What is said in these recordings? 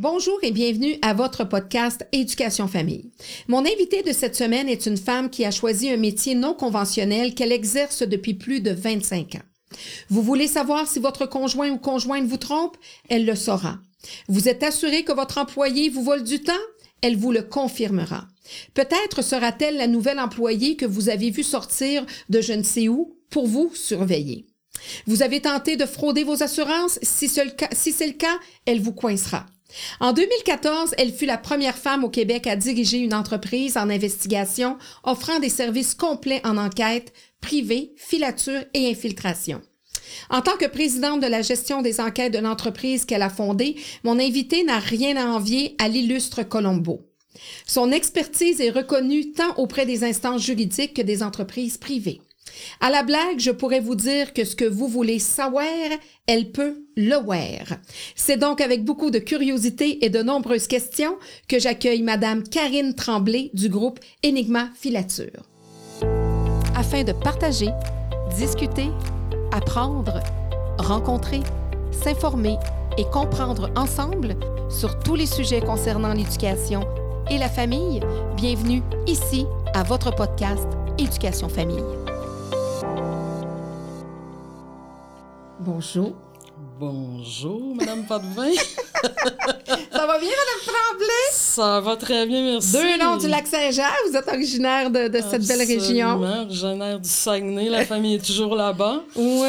Bonjour et bienvenue à votre podcast Éducation Famille. Mon invité de cette semaine est une femme qui a choisi un métier non conventionnel qu'elle exerce depuis plus de 25 ans. Vous voulez savoir si votre conjoint ou conjointe vous trompe? Elle le saura. Vous êtes assuré que votre employé vous vole du temps? Elle vous le confirmera. Peut-être sera-t-elle la nouvelle employée que vous avez vue sortir de je ne sais où pour vous surveiller. Vous avez tenté de frauder vos assurances? Si c'est le cas, elle vous coincera. En 2014, elle fut la première femme au Québec à diriger une entreprise en investigation offrant des services complets en enquête, privée, filature et infiltration. En tant que présidente de la gestion des enquêtes de l'entreprise qu'elle a fondée, mon invité n'a rien à envier à l'illustre Colombo. Son expertise est reconnue tant auprès des instances juridiques que des entreprises privées. À la blague, je pourrais vous dire que ce que vous voulez savoir, elle peut le voir. C'est donc avec beaucoup de curiosité et de nombreuses questions que j'accueille Madame Karine Tremblay du groupe Enigma Filature. Afin de partager, discuter, apprendre, rencontrer, s'informer et comprendre ensemble sur tous les sujets concernant l'éducation et la famille, bienvenue ici à votre podcast Éducation Famille. Bonjour. Bonjour, Madame Potvin. Ça va bien, Madame Tremblay? Ça va très bien, merci. Deux noms du lac Saint-Jean, vous êtes originaire de, de cette belle région. originaire du Saguenay, la famille est toujours là-bas. Oui.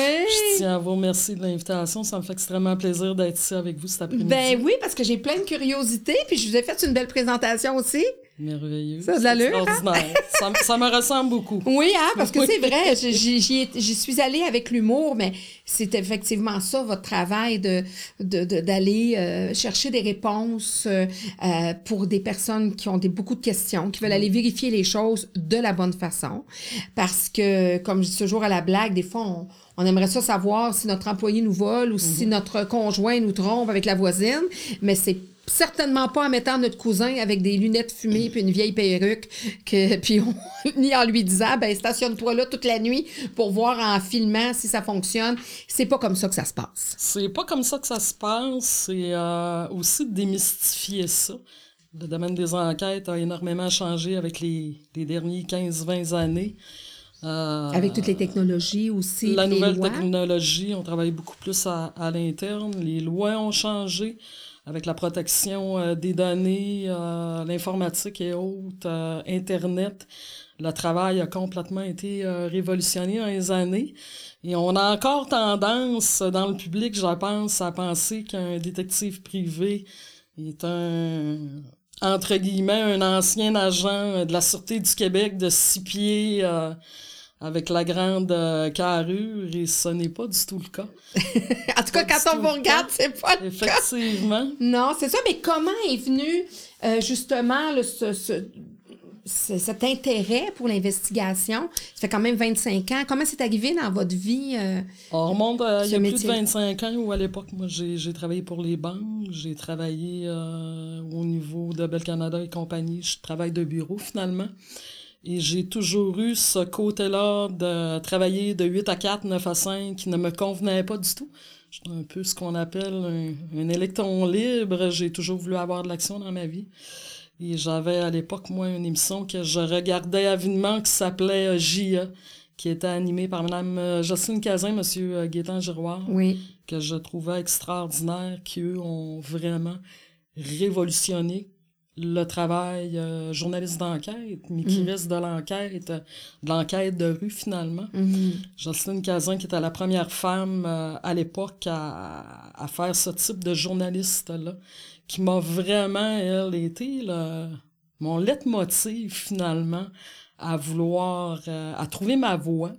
Je tiens à vous remercier de l'invitation, ça me fait extrêmement plaisir d'être ici avec vous cet après-midi. Ben oui, parce que j'ai plein de curiosité, puis je vous ai fait une belle présentation aussi. Merveilleux. Ça de l'allure, hein? ça, ça, me ressemble beaucoup. Oui, hein, parce que c'est vrai, j'y suis allée avec l'humour, mais c'est effectivement ça, votre travail, de d'aller de, euh, chercher des réponses euh, pour des personnes qui ont des, beaucoup de questions, qui veulent aller vérifier les choses de la bonne façon. Parce que, comme je dis toujours à la blague, des fois, on, on aimerait ça savoir si notre employé nous vole ou si mhm. notre conjoint nous trompe avec la voisine, mais c'est certainement pas en mettant notre cousin avec des lunettes fumées puis une vieille perruque que puis ni en lui disant ben stationne-toi là toute la nuit pour voir en filmant si ça fonctionne. C'est pas comme ça que ça se passe. C'est pas comme ça que ça se passe. C'est euh, aussi de démystifier ça. Le domaine des enquêtes a énormément changé avec les, les derniers 15-20 années. Euh, avec toutes les technologies aussi. La nouvelle technologie, on travaille beaucoup plus à, à l'interne. Les lois ont changé avec la protection euh, des données, euh, l'informatique et autres, euh, Internet. Le travail a complètement été révolutionné dans les années. Et on a encore tendance dans le public, je pense, à penser qu'un détective privé est un entre guillemets, un ancien agent de la Sûreté du Québec de six pieds avec la grande euh, carrure et ce n'est pas du tout le cas. en tout cas, quand on vous regarde, c'est pas le Effectivement. cas. Non, c'est ça. Mais comment est venu euh, justement le, ce, ce, cet intérêt pour l'investigation? Ça fait quand même 25 ans. Comment c'est arrivé dans votre vie? Euh, on remonte il y a plus de 25 ans où à l'époque, moi, j'ai travaillé pour les banques. J'ai travaillé au niveau de Bel Canada et compagnie. Je travaille de bureau finalement. Et j'ai toujours eu ce côté-là de travailler de 8 à 4, 9 à 5 qui ne me convenait pas du tout. Je suis un peu ce qu'on appelle un, un, électron libre. J'ai toujours voulu avoir de l'action dans ma vie. Et j'avais à l'époque, moi, une émission que je regardais avidement qui s'appelait euh, JA, qui était animée par Mme euh, Jocelyne Cazin, M. Euh, Gaétan Giroir, oui. que je trouvais extraordinaire, qui, eux, ont vraiment révolutionné le travail euh, journaliste d'enquête, mais qui mm. reste de l'enquête, de l'enquête de rue finalement. Mm Jocelyne Cazin, qui était la première femme euh, à l'époque à, à, faire ce type de journaliste-là, qui m'a vraiment, elle, été le, mon leitmotiv finalement à vouloir, euh, à trouver ma voie.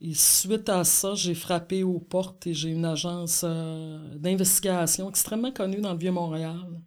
Et suite à ça, j'ai frappé aux portes et j'ai une agence d'investigation extrêmement connue dans le Vieux-Montréal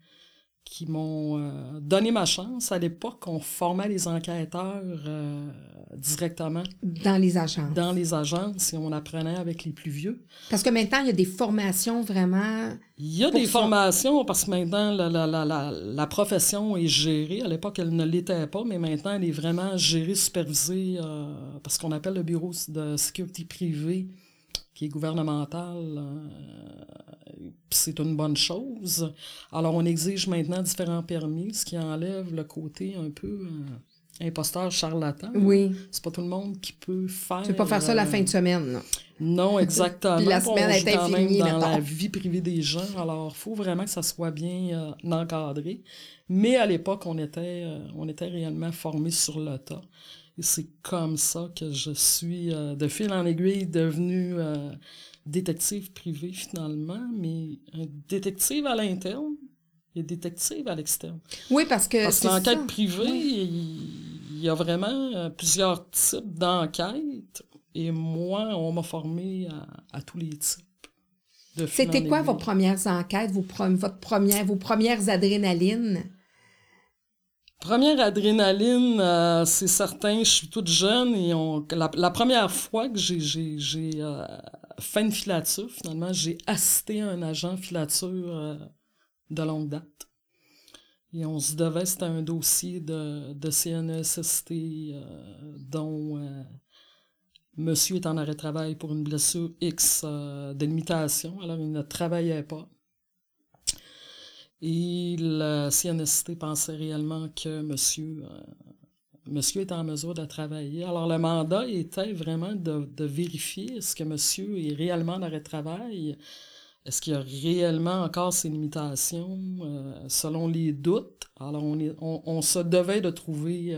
qui m'ont euh, donné ma chance. À l'époque, on formait les enquêteurs euh, directement. Dans les agences. Dans les agences et on apprenait avec les plus vieux. Parce que maintenant, il y a des formations vraiment. Il y a des formations parce que maintenant, la, la, la, la, profession est gérée. À l'époque, elle ne l'était pas, mais maintenant, elle est vraiment gérée, supervisée euh, parce qu'on appelle le bureau de sécurité privée qui est gouvernemental, c'est une bonne chose. Alors, on exige maintenant différents permis, ce qui enlève le côté un peu imposteur charlatan. Oui. C'est pas tout le monde qui peut faire. Tu peux pas faire ça la fin de semaine. Non, non exactement. Puis la semaine est quand même dans la vie privée des gens. Alors, il faut vraiment que ça soit bien euh, encadré. Mais à l'époque, on était, euh, on était réellement formés sur le tas. Et c'est comme ça que je suis, euh, de fil en aiguille, devenu détective privé finalement, mais un détective à l'interne et détective à l'externe. Oui, parce que. Parce l'enquête privée, il y a vraiment plusieurs types d'enquêtes. Et moi, on m'a formé à, tous les types. C'était quoi vos premières enquêtes, vos, votre première, vos premières adrénalines? Première adrénaline, euh, c'est certain, je suis toute jeune et on, la, première fois que j'ai euh, fait une filature, finalement, j'ai assisté à un agent filature euh, de longue date. Et on se devait, c'était un dossier de, de CNSST dont Monsieur est en arrêt de travail pour une blessure X euh, de limitation, alors il ne travaillait pas. Et la CNST pensait réellement que monsieur, euh, monsieur était en mesure de travailler. Alors le mandat était vraiment de, vérifier est-ce que monsieur est réellement en arrêt de travail, est-ce qu'il a réellement encore ses limitations, euh, selon les doutes? Alors on, on, se devait de trouver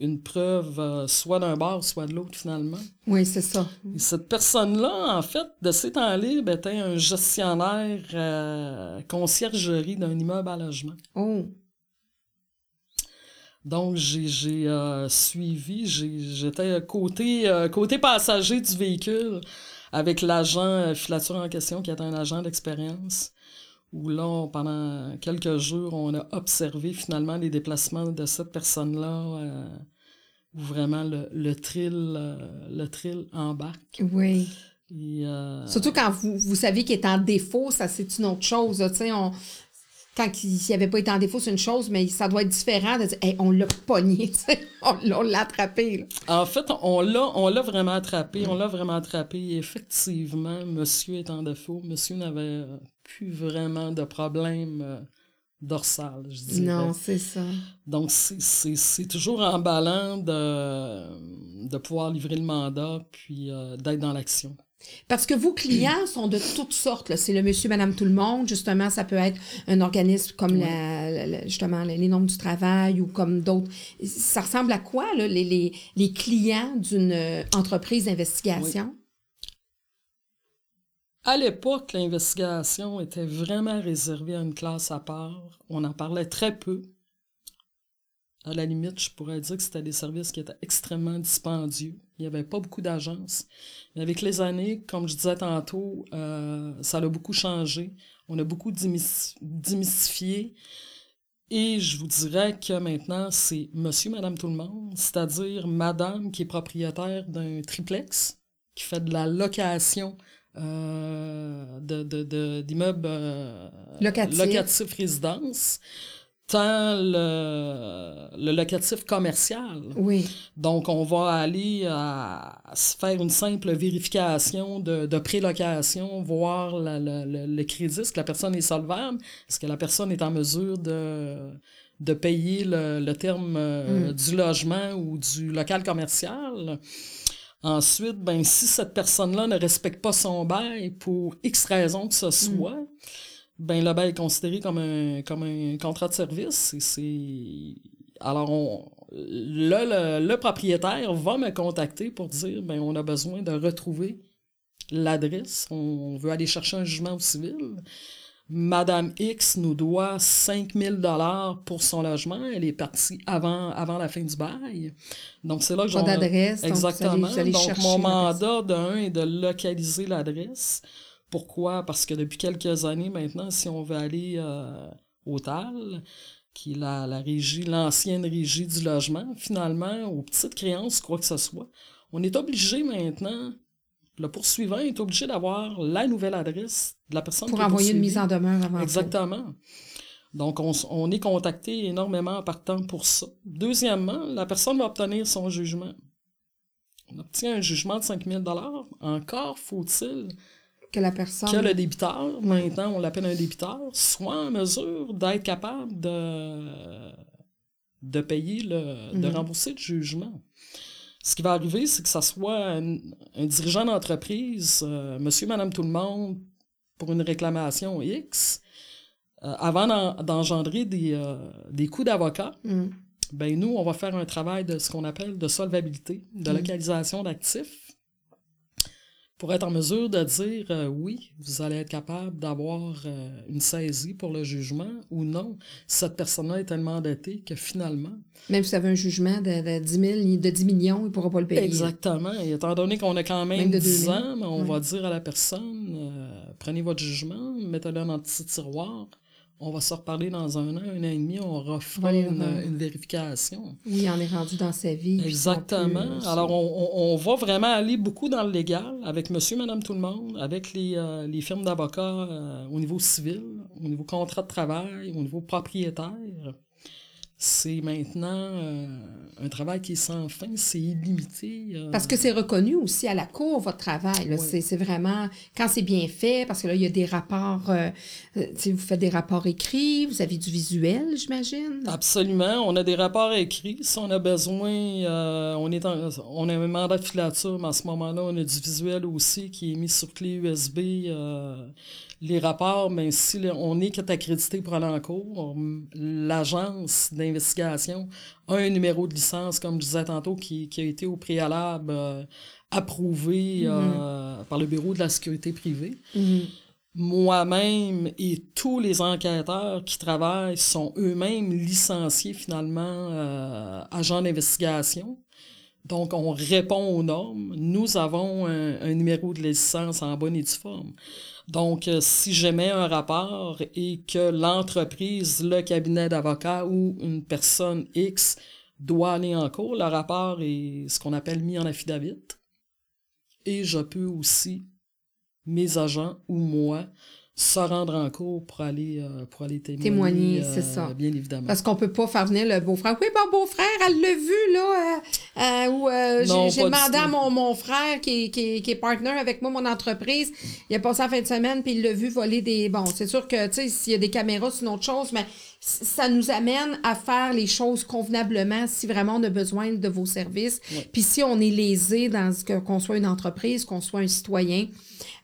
une preuve euh, soit d'un bord, soit de l'autre, finalement. Oui, c'est ça. Et cette personne-là, en fait, de ces temps libre, était un gestionnaire euh, conciergerie d'un immeuble à logement. Oh. Donc, j'ai euh, suivi, j'étais côté, côté passager du véhicule avec l'agent filature en question, qui était un agent d'expérience où là, pendant quelques jours, on a observé finalement les déplacements de cette personne-là, euh, où vraiment le, le trill, euh, le embarque. Oui. Euh, Surtout quand vous, vous savez qu'il est en défaut, ça c'est une autre chose. Tu sais, on, quand il n'y avait pas été en défaut, c'est une chose, mais ça doit être différent de dire on l'a pogné, on, l'a attrapé. En fait, on l'a, on l'a vraiment attrapé, on l'a vraiment attrapé. effectivement, monsieur est en défaut. Monsieur n'avait plus vraiment de problème euh, dorsal, je dirais. Non, c'est ça. Donc, c'est toujours emballant de, de pouvoir livrer le mandat puis euh, d'être dans l'action. Parce que vos clients sont de toutes sortes. C'est le monsieur, madame, tout le monde. Justement, ça peut être un organisme comme la, justement les normes du travail ou comme d'autres. Ça ressemble à quoi, là, les, les, les clients d'une euh, entreprise d'investigation? À l'époque, l'investigation était vraiment réservée à une classe à part. On en parlait très peu. À la limite, je pourrais dire que c'était des services qui étaient extrêmement dispendieux. Il n'y avait pas beaucoup d'agences. Mais avec les années, comme je disais tantôt, euh, ça a beaucoup changé. On a beaucoup démystifié. Et je vous dirais que maintenant, c'est monsieur, madame, tout le monde, c'est-à-dire madame qui est propriétaire d'un triplex, qui fait de la location d'immeubles de, euh, locatifs résidence tant le, le, locatif commercial. Oui. Donc, on va aller à, faire une simple vérification de, de prélocation, voir la, le crédit, est-ce que la personne est solvable, est-ce que la personne est en mesure de, de payer le, le terme euh, mm. du logement ou du local commercial. Ensuite, ben, si cette personne-là ne respecte pas son bail pour X raison que ce mm. soit, ben le bail est considéré comme un, comme un contrat de service. C'est, alors, on, le, le, propriétaire va me contacter pour dire ben on a besoin de retrouver l'adresse. On veut aller chercher un jugement au civil. Madame X nous doit 5000 dollars pour son logement. Elle est partie avant, avant la fin du bail. Donc, c'est là que j'ai... Pas d'adresse. Exactement. Donc, mon mandat d'un est de localiser l'adresse. Pourquoi? Parce que depuis quelques années maintenant, si on veut aller euh, au TAL, qui est la, la régie, l'ancienne régie du logement, finalement, aux petites créances, quoi que ce soit, on est obligé maintenant, le poursuivant est obligé d'avoir la nouvelle adresse de la personne Pour envoyer une mise en demeure avant Exactement. Donc, on, on, est contacté énormément en partant pour ça. Deuxièmement, la personne va obtenir son jugement. on obtient un jugement de 5 000 encore faut-il que la personne. Que le débiteur, maintenant on l'appelle un débiteur, soit en mesure d'être capable de, de payer, le, de mhm. rembourser le jugement. Ce qui va arriver, c'est que ça soit un, dirigeant d'entreprise, euh, monsieur, madame, tout le monde, pour une réclamation X, euh, avant d'engendrer des, euh, des coûts d'avocat, mhm. ben nous, on va faire un travail de ce qu'on appelle de solvabilité, de mhm. localisation d'actifs pour être en mesure de dire euh, oui, vous allez être capable d'avoir euh, une saisie pour le jugement ou non. Cette personne-là est tellement endettée que finalement. Même si vous avez un jugement de, 10 000, de 10 millions, il ne pourra pas le payer. Exactement. Et étant donné qu'on a quand même, 10 ans, on va dire à la personne euh, prenez votre jugement, mettez-le dans un petit tiroir on va se reparler dans un an, un an et demi, on refera une, vérification. Oui, on est rendu dans sa vie. Exactement. Alors, on, va vraiment aller beaucoup dans le légal avec monsieur, madame, tout le monde, avec les, euh, firmes d'avocats euh, au niveau civil, au niveau contrat de travail, au niveau propriétaire c'est maintenant euh, un travail qui est sans fin, c'est illimité. Euh. Parce que c'est reconnu aussi à la cour, votre travail. C'est vraiment, quand c'est bien fait, parce que là, il y a des rapports, euh, vous faites des rapports écrits, vous avez du visuel, j'imagine? Absolument, on a des rapports écrits. Si on a besoin, on, est on a un mandat de filature, mais à ce moment-là, on a du visuel aussi qui est mis sur clé USB les rapports, mais si on est accrédité pour aller en cours, l'agence d'investigation a un numéro de licence, comme je disais tantôt, qui, a été au préalable euh, approuvé euh, mm-hmm. par le Bureau de la sécurité privée. Mm-hmm. Moi-même et tous les enquêteurs qui travaillent sont eux-mêmes licenciés finalement euh, agents d'investigation. Donc, on répond aux normes. Nous avons un, numéro de licence en bonne et due forme. Donc, euh, si j'émets un rapport et que l'entreprise, le cabinet d'avocat ou une personne X doit aller en cours, le rapport est ce qu'on appelle mis en affidavit. Et je peux aussi, mes agents ou moi, se rendre en cours pour aller, euh, pour aller témoigner. Témoigner, c'est euh, ça. Bien évidemment. Parce qu'on peut pas faire venir le beau-frère. Oui, bon, beau-frère, elle l'a vu, là. Euh, ou j'ai demandé à mon, mon frère qui, qui, qui est partner avec moi, mon entreprise. Il a passé la fin de semaine, puis il l'a vu voler des. Bon, c'est sûr que, tu sais, s'il y a des caméras, c'est une autre chose, mais ça nous amène à faire les choses convenablement si vraiment on a besoin de vos services. Puis si on est lésé dans qu'on soit une entreprise, qu'on soit un citoyen.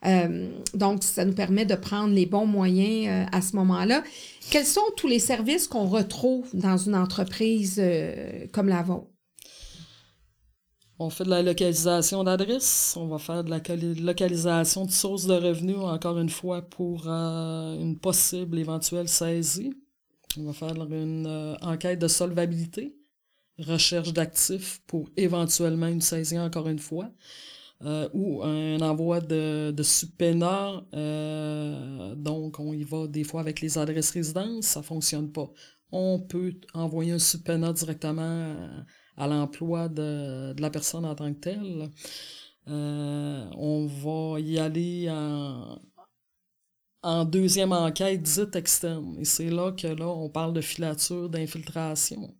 Euh, donc, ça nous permet de prendre les bons moyens euh, à ce moment-là. Quels sont tous les services qu'on retrouve dans une entreprise euh, comme la vôtre? On fait de la localisation d'adresse, on va faire de la localisation de sources de revenus, encore une fois, pour une possible éventuelle saisie. On va faire une enquête de solvabilité, recherche d'actifs pour éventuellement une saisie, encore une fois. Euh, ou un envoi de, de. Euh, donc, on y va des fois avec les adresses résidences, ça fonctionne pas. On peut envoyer un subpénat directement à, l'emploi de, de, la personne en tant que telle. Euh, on va y aller en, en deuxième enquête dite externe. Et c'est là que là, on parle de filature, d'infiltration.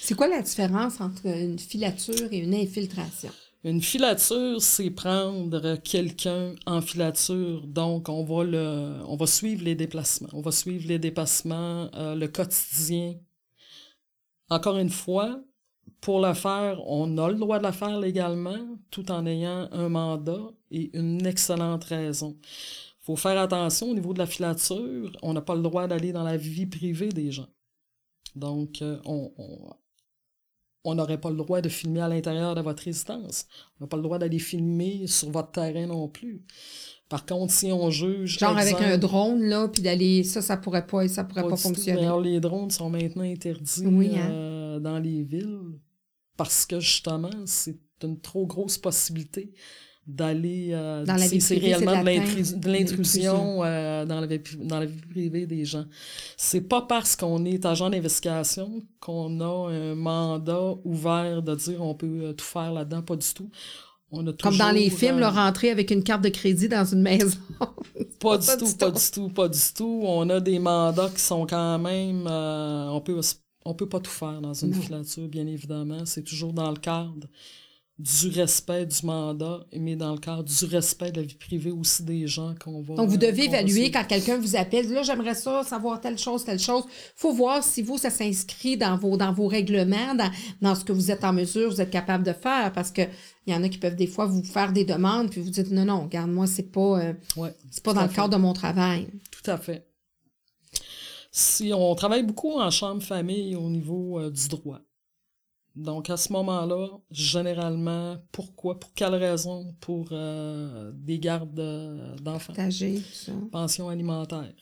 C'est quoi la différence entre une filature et une infiltration? Une filature, c'est prendre quelqu'un en filature. Donc, on va le, on va suivre les déplacements. On va suivre les déplacements, euh, le quotidien. Encore une fois, pour le faire, on a le droit de la faire légalement, tout en ayant un mandat et une excellente raison. Il faut faire attention au niveau de la filature. On n'a pas le droit d'aller dans la vie privée des gens. Donc, euh, on, on n'aurait pas le droit de filmer à l'intérieur de votre résidence. On n'a pas le droit d'aller filmer sur votre terrain non plus. Par contre, si on juge. Genre avec un drone, là, puis d'aller. Ça, ça pourrait pas, ça pourrait pas, fonctionner. les drones sont maintenant interdits hein. euh, dans les villes parce que justement, c'est une trop grosse possibilité d'aller euh, c'est réellement de l'intrusion euh, dans, la vie, dans la vie privée des gens. C'est pas parce qu'on est agent d'investigation qu'on a un mandat ouvert de dire on peut euh, tout faire là-dedans, pas du tout. On a Comme dans les films, le rentrer avec une carte de crédit dans une maison. pas, du tout, pas du tout, pas du tout. On a des mandats qui sont quand même... on peut on peut pas tout faire dans une filature, bien évidemment. C'est toujours dans le cadre du respect du mandat, mais dans le cadre du respect de la vie privée aussi des gens qu'on va. Donc, vous devez évaluer quand quelqu'un vous appelle, là, j'aimerais ça, savoir telle chose, telle chose. faut voir si vous, ça s'inscrit dans vos, dans vos règlements, dans, dans ce que vous êtes en mesure, vous êtes capable de faire, parce que il y en a qui peuvent des fois vous faire des demandes, puis vous dites, non, non, regarde, moi, c'est pas, euh, Ouais, c'est pas dans le fait. cadre de mon travail. Tout à fait. Si on travaille beaucoup en chambre famille au niveau euh, du droit. Donc à ce moment-là, généralement, pourquoi, pour quelle raison, pour euh, des gardes euh, d'enfants, ça. pension alimentaire,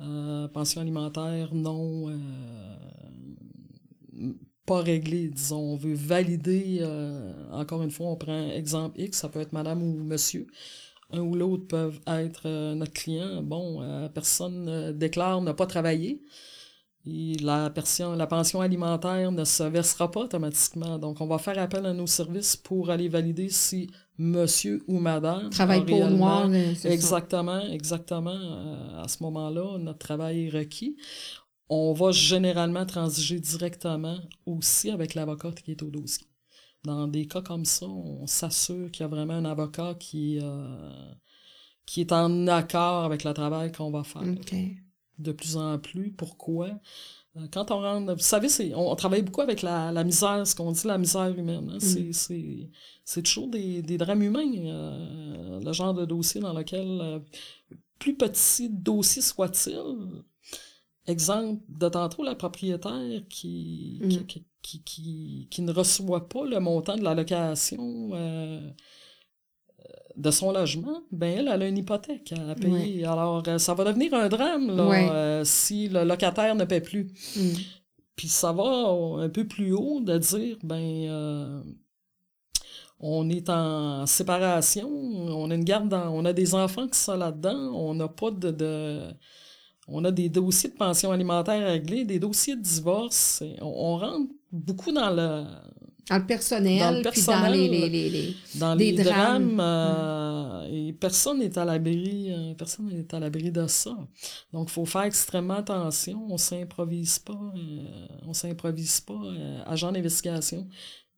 Euh, pension alimentaire non euh, pas réglée, disons, on veut valider. encore une fois, on prend exemple X, ça peut être Madame ou Monsieur un ou l'autre peuvent être notre client. Bon, personne déclare ne pas travailler. La, pension, la pension alimentaire ne se versera pas automatiquement. Donc, on va faire appel à nos services pour aller valider si monsieur ou madame Travail a pour noir, ça. Exactement, exactement. Euh, à ce moment-là, notre travail est requis. On va généralement transiger directement aussi avec l'avocat qui est au dossier. Dans des cas comme ça, on s'assure qu'il y a vraiment un avocat qui, euh, qui est en accord avec le travail qu'on va faire. De plus en plus. Pourquoi? Euh, Quand on rentre, vous savez, c'est, on, on travaille beaucoup avec la, la misère, ce qu'on dit la misère humaine. hein. C'est, c'est, c'est toujours des, des drames humains, euh, le genre de dossier dans lequel, euh, plus petit dossier soit-il, exemple de tantôt, la propriétaire qui, qui, Mm. qui, qui, qui- qui ne reçoit pas le montant de la location euh, de son logement, ben elle, elle a une hypothèque à payer. Alors, euh, ça va devenir un drame là, Ouais. euh, si le locataire ne paie plus. Mm. Puis ça va un peu plus haut de dire, ben, euh, on est en séparation, on a une garde, dans- on a des enfants qui sont là-dedans, on n'a pas de, de- on a des dossiers de pension alimentaire réglés, des dossiers de divorce. On rentre beaucoup dans le, Dans le personnel, Dans le puis dans les, les, les, les- dans les drames. drames, euh, et personne n'est à l'abri euh, personne n'est à l'abri de ça donc il faut faire extrêmement attention on s'improvise pas euh, on s'improvise pas euh, agent d'investigation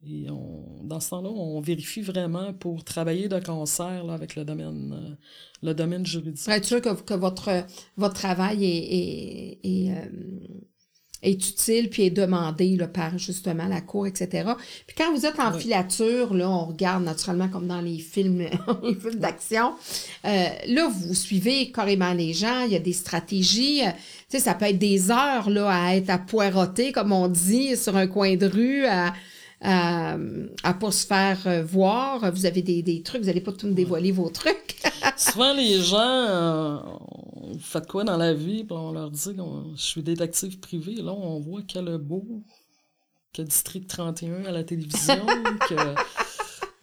et on, dans ce temps-là, on vérifie vraiment pour travailler de concert là, avec le domaine, euh, le domaine juridique. Pour être sûr que, que votre, votre travail est, est, est, euh, est utile puis est demandé là, par justement la cour, etc. Puis quand vous êtes en Oui. filature, là, on regarde naturellement comme dans les films, les films d'action. Euh, là, vous suivez carrément les gens, il y a des stratégies. euh, tu sais, ça peut être des heures là, à être à poireauter, comme on dit, sur un coin de rue, à à, à pas se faire euh, voir. Vous avez des, des trucs, vous n'allez pas tout me dévoiler vos trucs. Souvent, les gens, euh, vous faites quoi dans la vie? Puis on leur dit, je suis détective privé. Là, on voit qu'il y a le beau, a District 31 à la télévision, que...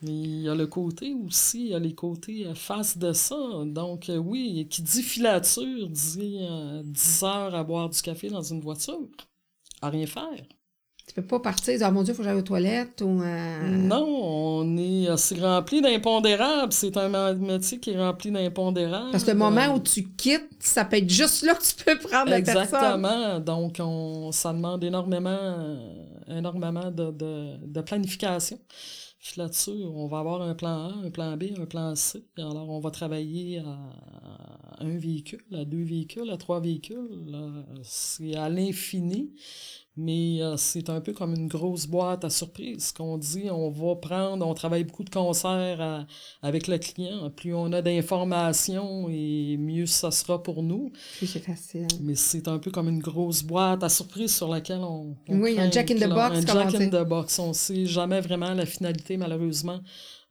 Mais il y a le côté aussi, il y a les côtés euh, face de ça. Donc, euh, oui, qui dit filature dit euh, 10 heures à boire du café dans une voiture, à rien faire. Tu peux pas partir et dire, oh mon Dieu, il faut que j'aille aux toilettes ou. euh, Non, on est rempli d'impondérables. C'est un métier qui est rempli d'impondérables. Parce que le moment où tu quittes, ça peut être juste là que tu peux prendre la personne. Exactement. Donc, on, ça demande énormément, énormément de, de, de planification. Filature, on va avoir un plan A, un plan B, un plan C. Alors, on va travailler à un véhicule, à deux véhicules, à trois véhicules. Euh, C'est à l'infini. Mais euh, c'est un peu comme une grosse boîte à surprise. qu'on dit, on va prendre, on travaille beaucoup de concerts à- avec le client. Plus on a d'informations et mieux ça sera pour nous. C'est facile. Mais c'est un peu comme une grosse boîte à surprise sur laquelle on. on Oui, un jack in the box, Un jack in the box. On sait jamais vraiment la finalité, malheureusement.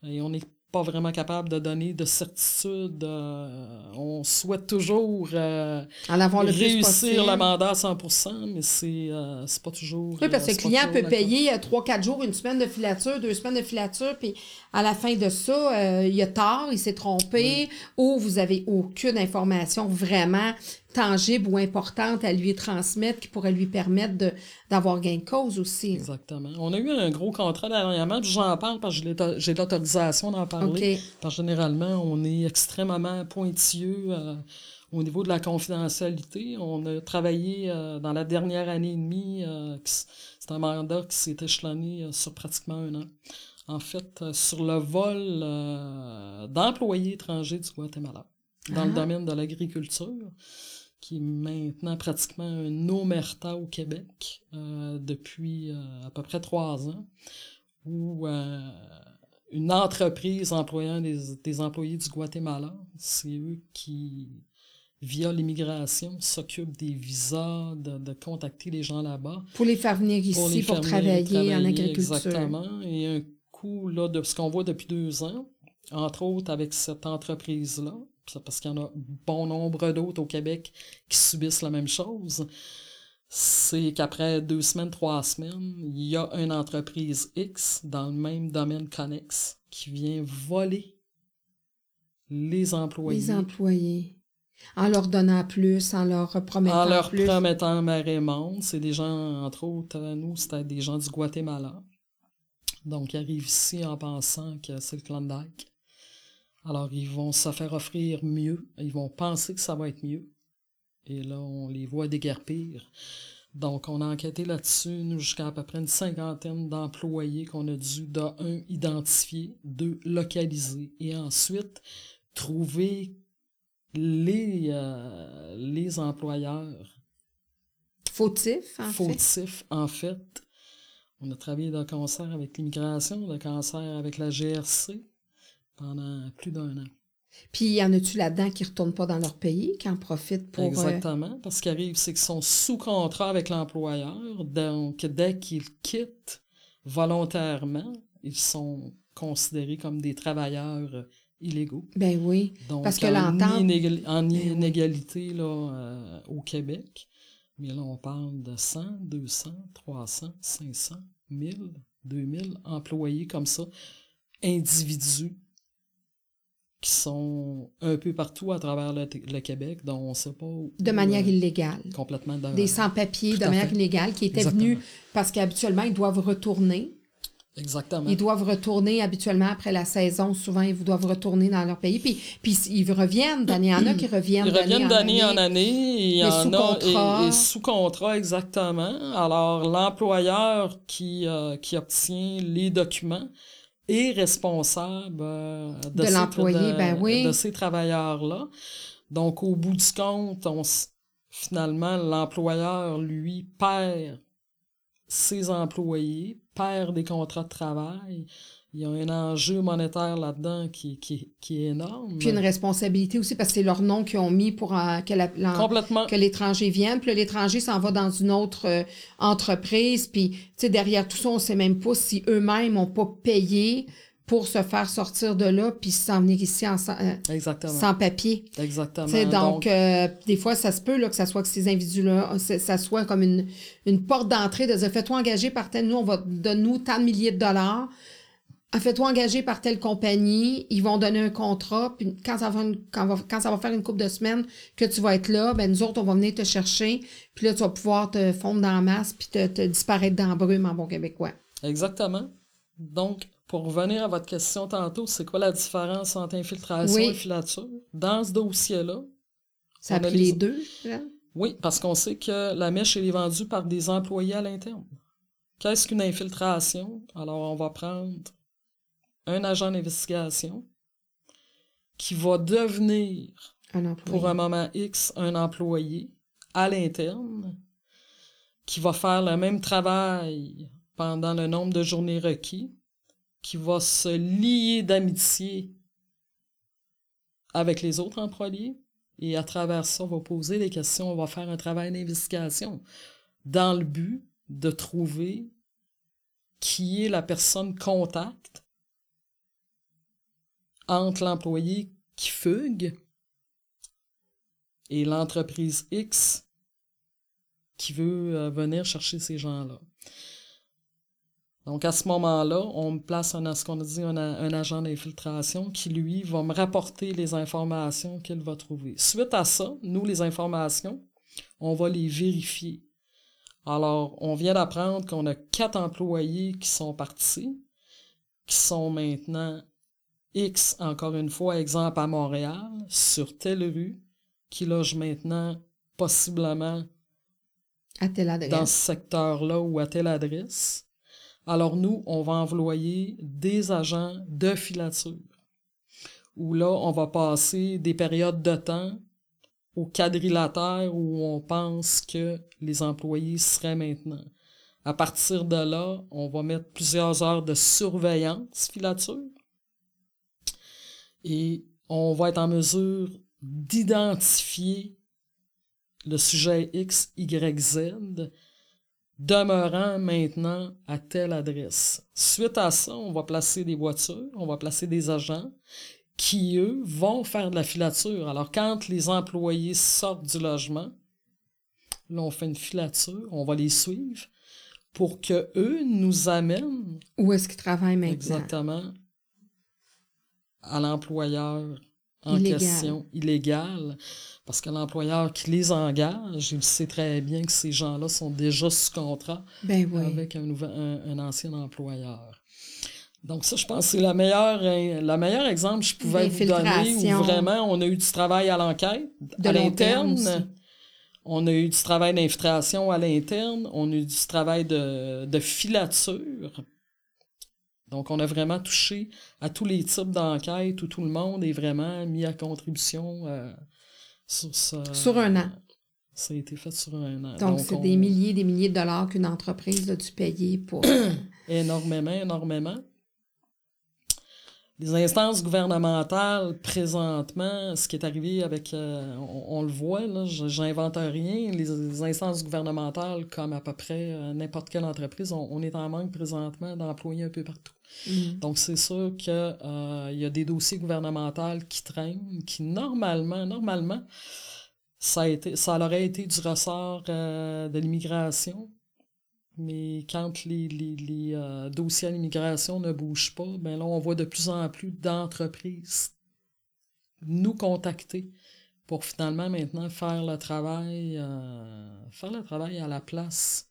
Et on n'est pas vraiment capable de donner de certitude. euh, on souhaite toujours euh, En avoir le plus réussir le mandat à 100%, mais c'est euh, pas toujours. Oui, parce que euh, le client peut payer euh, trois, quatre jours, une semaine de filature, deux semaines de filature, puis à la fin de ça, il a tort, il s'est trompé, ou vous avez aucune information vraiment tangible ou importante à lui transmettre qui pourrait lui permettre d'avoir gain de cause aussi. Exactement. On a eu un gros contrat dernièrement, j'en parle parce que j'ai l'auto- j'ai l'autorisation d'en parler. Parce que généralement, on est extrêmement pointilleux euh, au niveau de la confidentialité. On a travaillé euh, dans la dernière année et demie. euh, c'est un mandat qui s'est échelonné sur pratiquement un an. en fait, euh, sur le vol euh, d'employés étrangers du Guatemala dans le Ah. domaine de l'agriculture, qui est maintenant pratiquement un omerta au Québec euh, depuis euh, à peu près trois ans, où euh, une entreprise employant des, des employés du Guatemala, c'est eux qui, via l'immigration, s'occupent des visas, de, de contacter les gens là-bas. Pour les faire venir ici Pour les pour, venir travailler, en travailler, agriculture. Exactement. Et un coup, là, de ce qu'on voit depuis deux ans, entre autres avec cette entreprise-là, parce qu'il y en a bon nombre d'autres au Québec qui subissent la même chose, c'est qu'après deux semaines, trois semaines, il y a une entreprise X dans le même domaine connexe qui vient voler les employés. Les employés. En leur donnant plus, en leur promettant En leur plus. promettant marée monde. C'est des gens, entre autres, nous, c'était des gens du Guatemala. Donc, ils arrivent ici en pensant que c'est le Klondike. Alors, ils vont se faire offrir mieux. Ils vont penser que ça va être mieux. Et là, on les voit déguerpir. Donc, on a enquêté là-dessus, nous, jusqu'à à peu près une cinquantaine d'employés qu'on a dû, de un, identifier, deux, localiser, et ensuite, trouver les, euh, les employeurs Fautif, en fait. fautifs, en fait. On a travaillé de concert avec l'immigration, de concert avec la GRC pendant plus d'un an. Puis, y en a-tu là-dedans qui ne retournent pas dans leur pays, qui en profitent pour... euh, Exactement. Parce ce qui arrive, c'est qu'ils sont sous contrat avec l'employeur. Donc, dès qu'ils quittent volontairement, ils sont considérés comme des travailleurs euh, illégaux. ben oui. Donc, Parce que en l'entente- inégal- en Ben inégalité là, euh, au Québec. Mais là, on parle de 100, 200, 300, 500, 1000, 2000 employés comme ça, individus qui sont un peu partout à travers le, le Québec, dont on ne sait pas où, De manière euh, illégale. complètement de- Des sans-papiers de manière fait. illégale qui étaient Exactement. venus parce qu'habituellement, ils doivent retourner. Exactement. Ils doivent retourner habituellement après la saison. Souvent, ils doivent retourner dans leur pays. Puis, puis ils reviennent d'année en année, qui reviennent Ils reviennent d'année en année. et il y Mais en sous a contrat. et, et sous contrat exactement. Alors l'employeur qui euh, qui obtient les documents est responsable euh, de, l'employé, de- ben oui. de ces travailleurs là. Donc au bout du compte, on finalement l'employeur lui perd ses employés, perd des contrats de travail. Il y a un enjeu monétaire là-dedans qui, qui, qui est énorme. Puis une responsabilité aussi parce que c'est leur nom qu'ils ont mis pour euh, que la- l'étranger vienne. Puis l'étranger s'en va dans une autre euh, entreprise. Puis, tu sais, derrière tout ça, on sait même pas si eux-mêmes n'ont pas payé pour se faire sortir de là puis s'en venir ici en, sans, euh, Exactement. sans papier. Exactement. Donc, euh, des fois, ça se peut là, que ça soit que ces individus-là, ça soit comme une, une porte d'entrée de dire fais-toi engager par tel, nous, on va donner tant de milliers de dollars. Ah, Fais-toi engager par telle compagnie, ils vont donner un contrat, puis quand ça va, une- quand, va- quand ça va faire une couple de semaines que tu vas être là, ben nous autres, on va venir te chercher, puis là, tu vas pouvoir te fondre dans la masse, puis te, te disparaître dans la brume en bon québécois. Exactement. Donc, pour revenir à votre question tantôt, c'est quoi la différence entre infiltration Oui. et filature? Dans ce dossier-là, Ça a pris les- les deux, là. oui, parce qu'on sait que la mèche elle est vendue par des employés à l'interne. Qu'est-ce qu'une infiltration? Alors, on va prendre un agent d'investigation qui va devenir un pour un moment X un employé à l'interne qui va faire le même travail pendant le nombre de journées requis, qui va se lier d'amitié avec les autres employés et à travers ça, va poser des questions, on va faire un travail d'investigation dans le but de trouver qui est la personne contact entre l'employé qui fugue et l'entreprise X qui veut euh, venir chercher ces gens-là. Donc, à ce moment-là, on me place un, ce qu'on dit, un, un agent d'infiltration qui, lui, va me rapporter les informations qu'il va trouver. Suite à ça, nous, les informations, on va les vérifier. Alors, on vient d'apprendre qu'on a quatre employés qui sont partis, qui sont maintenant X, encore une fois, exemple à Montréal, sur telle rue, qui loge maintenant possiblement À telle adresse. dans ce secteur-là ou à telle adresse. alors nous, on va employer des agents de filature, où là, on va passer des périodes de temps au quadrilatère où on pense que les employés seraient maintenant. À partir de là, on va mettre plusieurs heures de surveillance filature et on va être en mesure d'identifier le sujet X, Y, Z demeurant maintenant à telle adresse. Suite à ça, on va placer des voitures, on va placer des agents qui, eux, vont faire de la filature. Alors, quand les employés sortent du logement, là, on fait une filature, on va les suivre pour que eux nous amènent. Où est-ce qu'ils travaillent maintenant? Exactement. À l'employeur en question, illégal. Parce que l'employeur qui les engage, il sait très bien que ces gens-là sont déjà sous contrat ben avec un, nouvel, un ancien employeur. Donc ça, je pense que c'est la meilleure, le meilleur exemple que je pouvais vous donner où vraiment on a eu du travail à l'enquête, à l'interne. On a eu du travail d'infiltration à l'interne. On a eu du travail de, de filature. Donc, on a vraiment touché à tous les types d'enquêtes où tout le monde est vraiment mis à contribution euh, sur ça. Sur un an. Ça a été fait sur un an. Donc, c'est des milliers des milliers de dollars qu'une entreprise a dû payer pour. énormément, énormément les instances gouvernementales, présentement, ce qui est arrivé avec, euh, on, le voit, là, j'invente rien, les, instances gouvernementales, comme à peu près euh, n'importe quelle entreprise, on, est en manque présentement d'employés un peu partout. Mm. Donc, c'est sûr qu'il euh, y a des dossiers gouvernementaux qui traînent, qui normalement, normalement, ça, a été, ça aurait été du ressort de l'immigration, mais quand les, euh, dossiers à l'immigration ne bougent pas, ben là, on voit de plus en plus d'entreprises nous contacter pour finalement maintenant faire le travail, euh, faire le travail à la place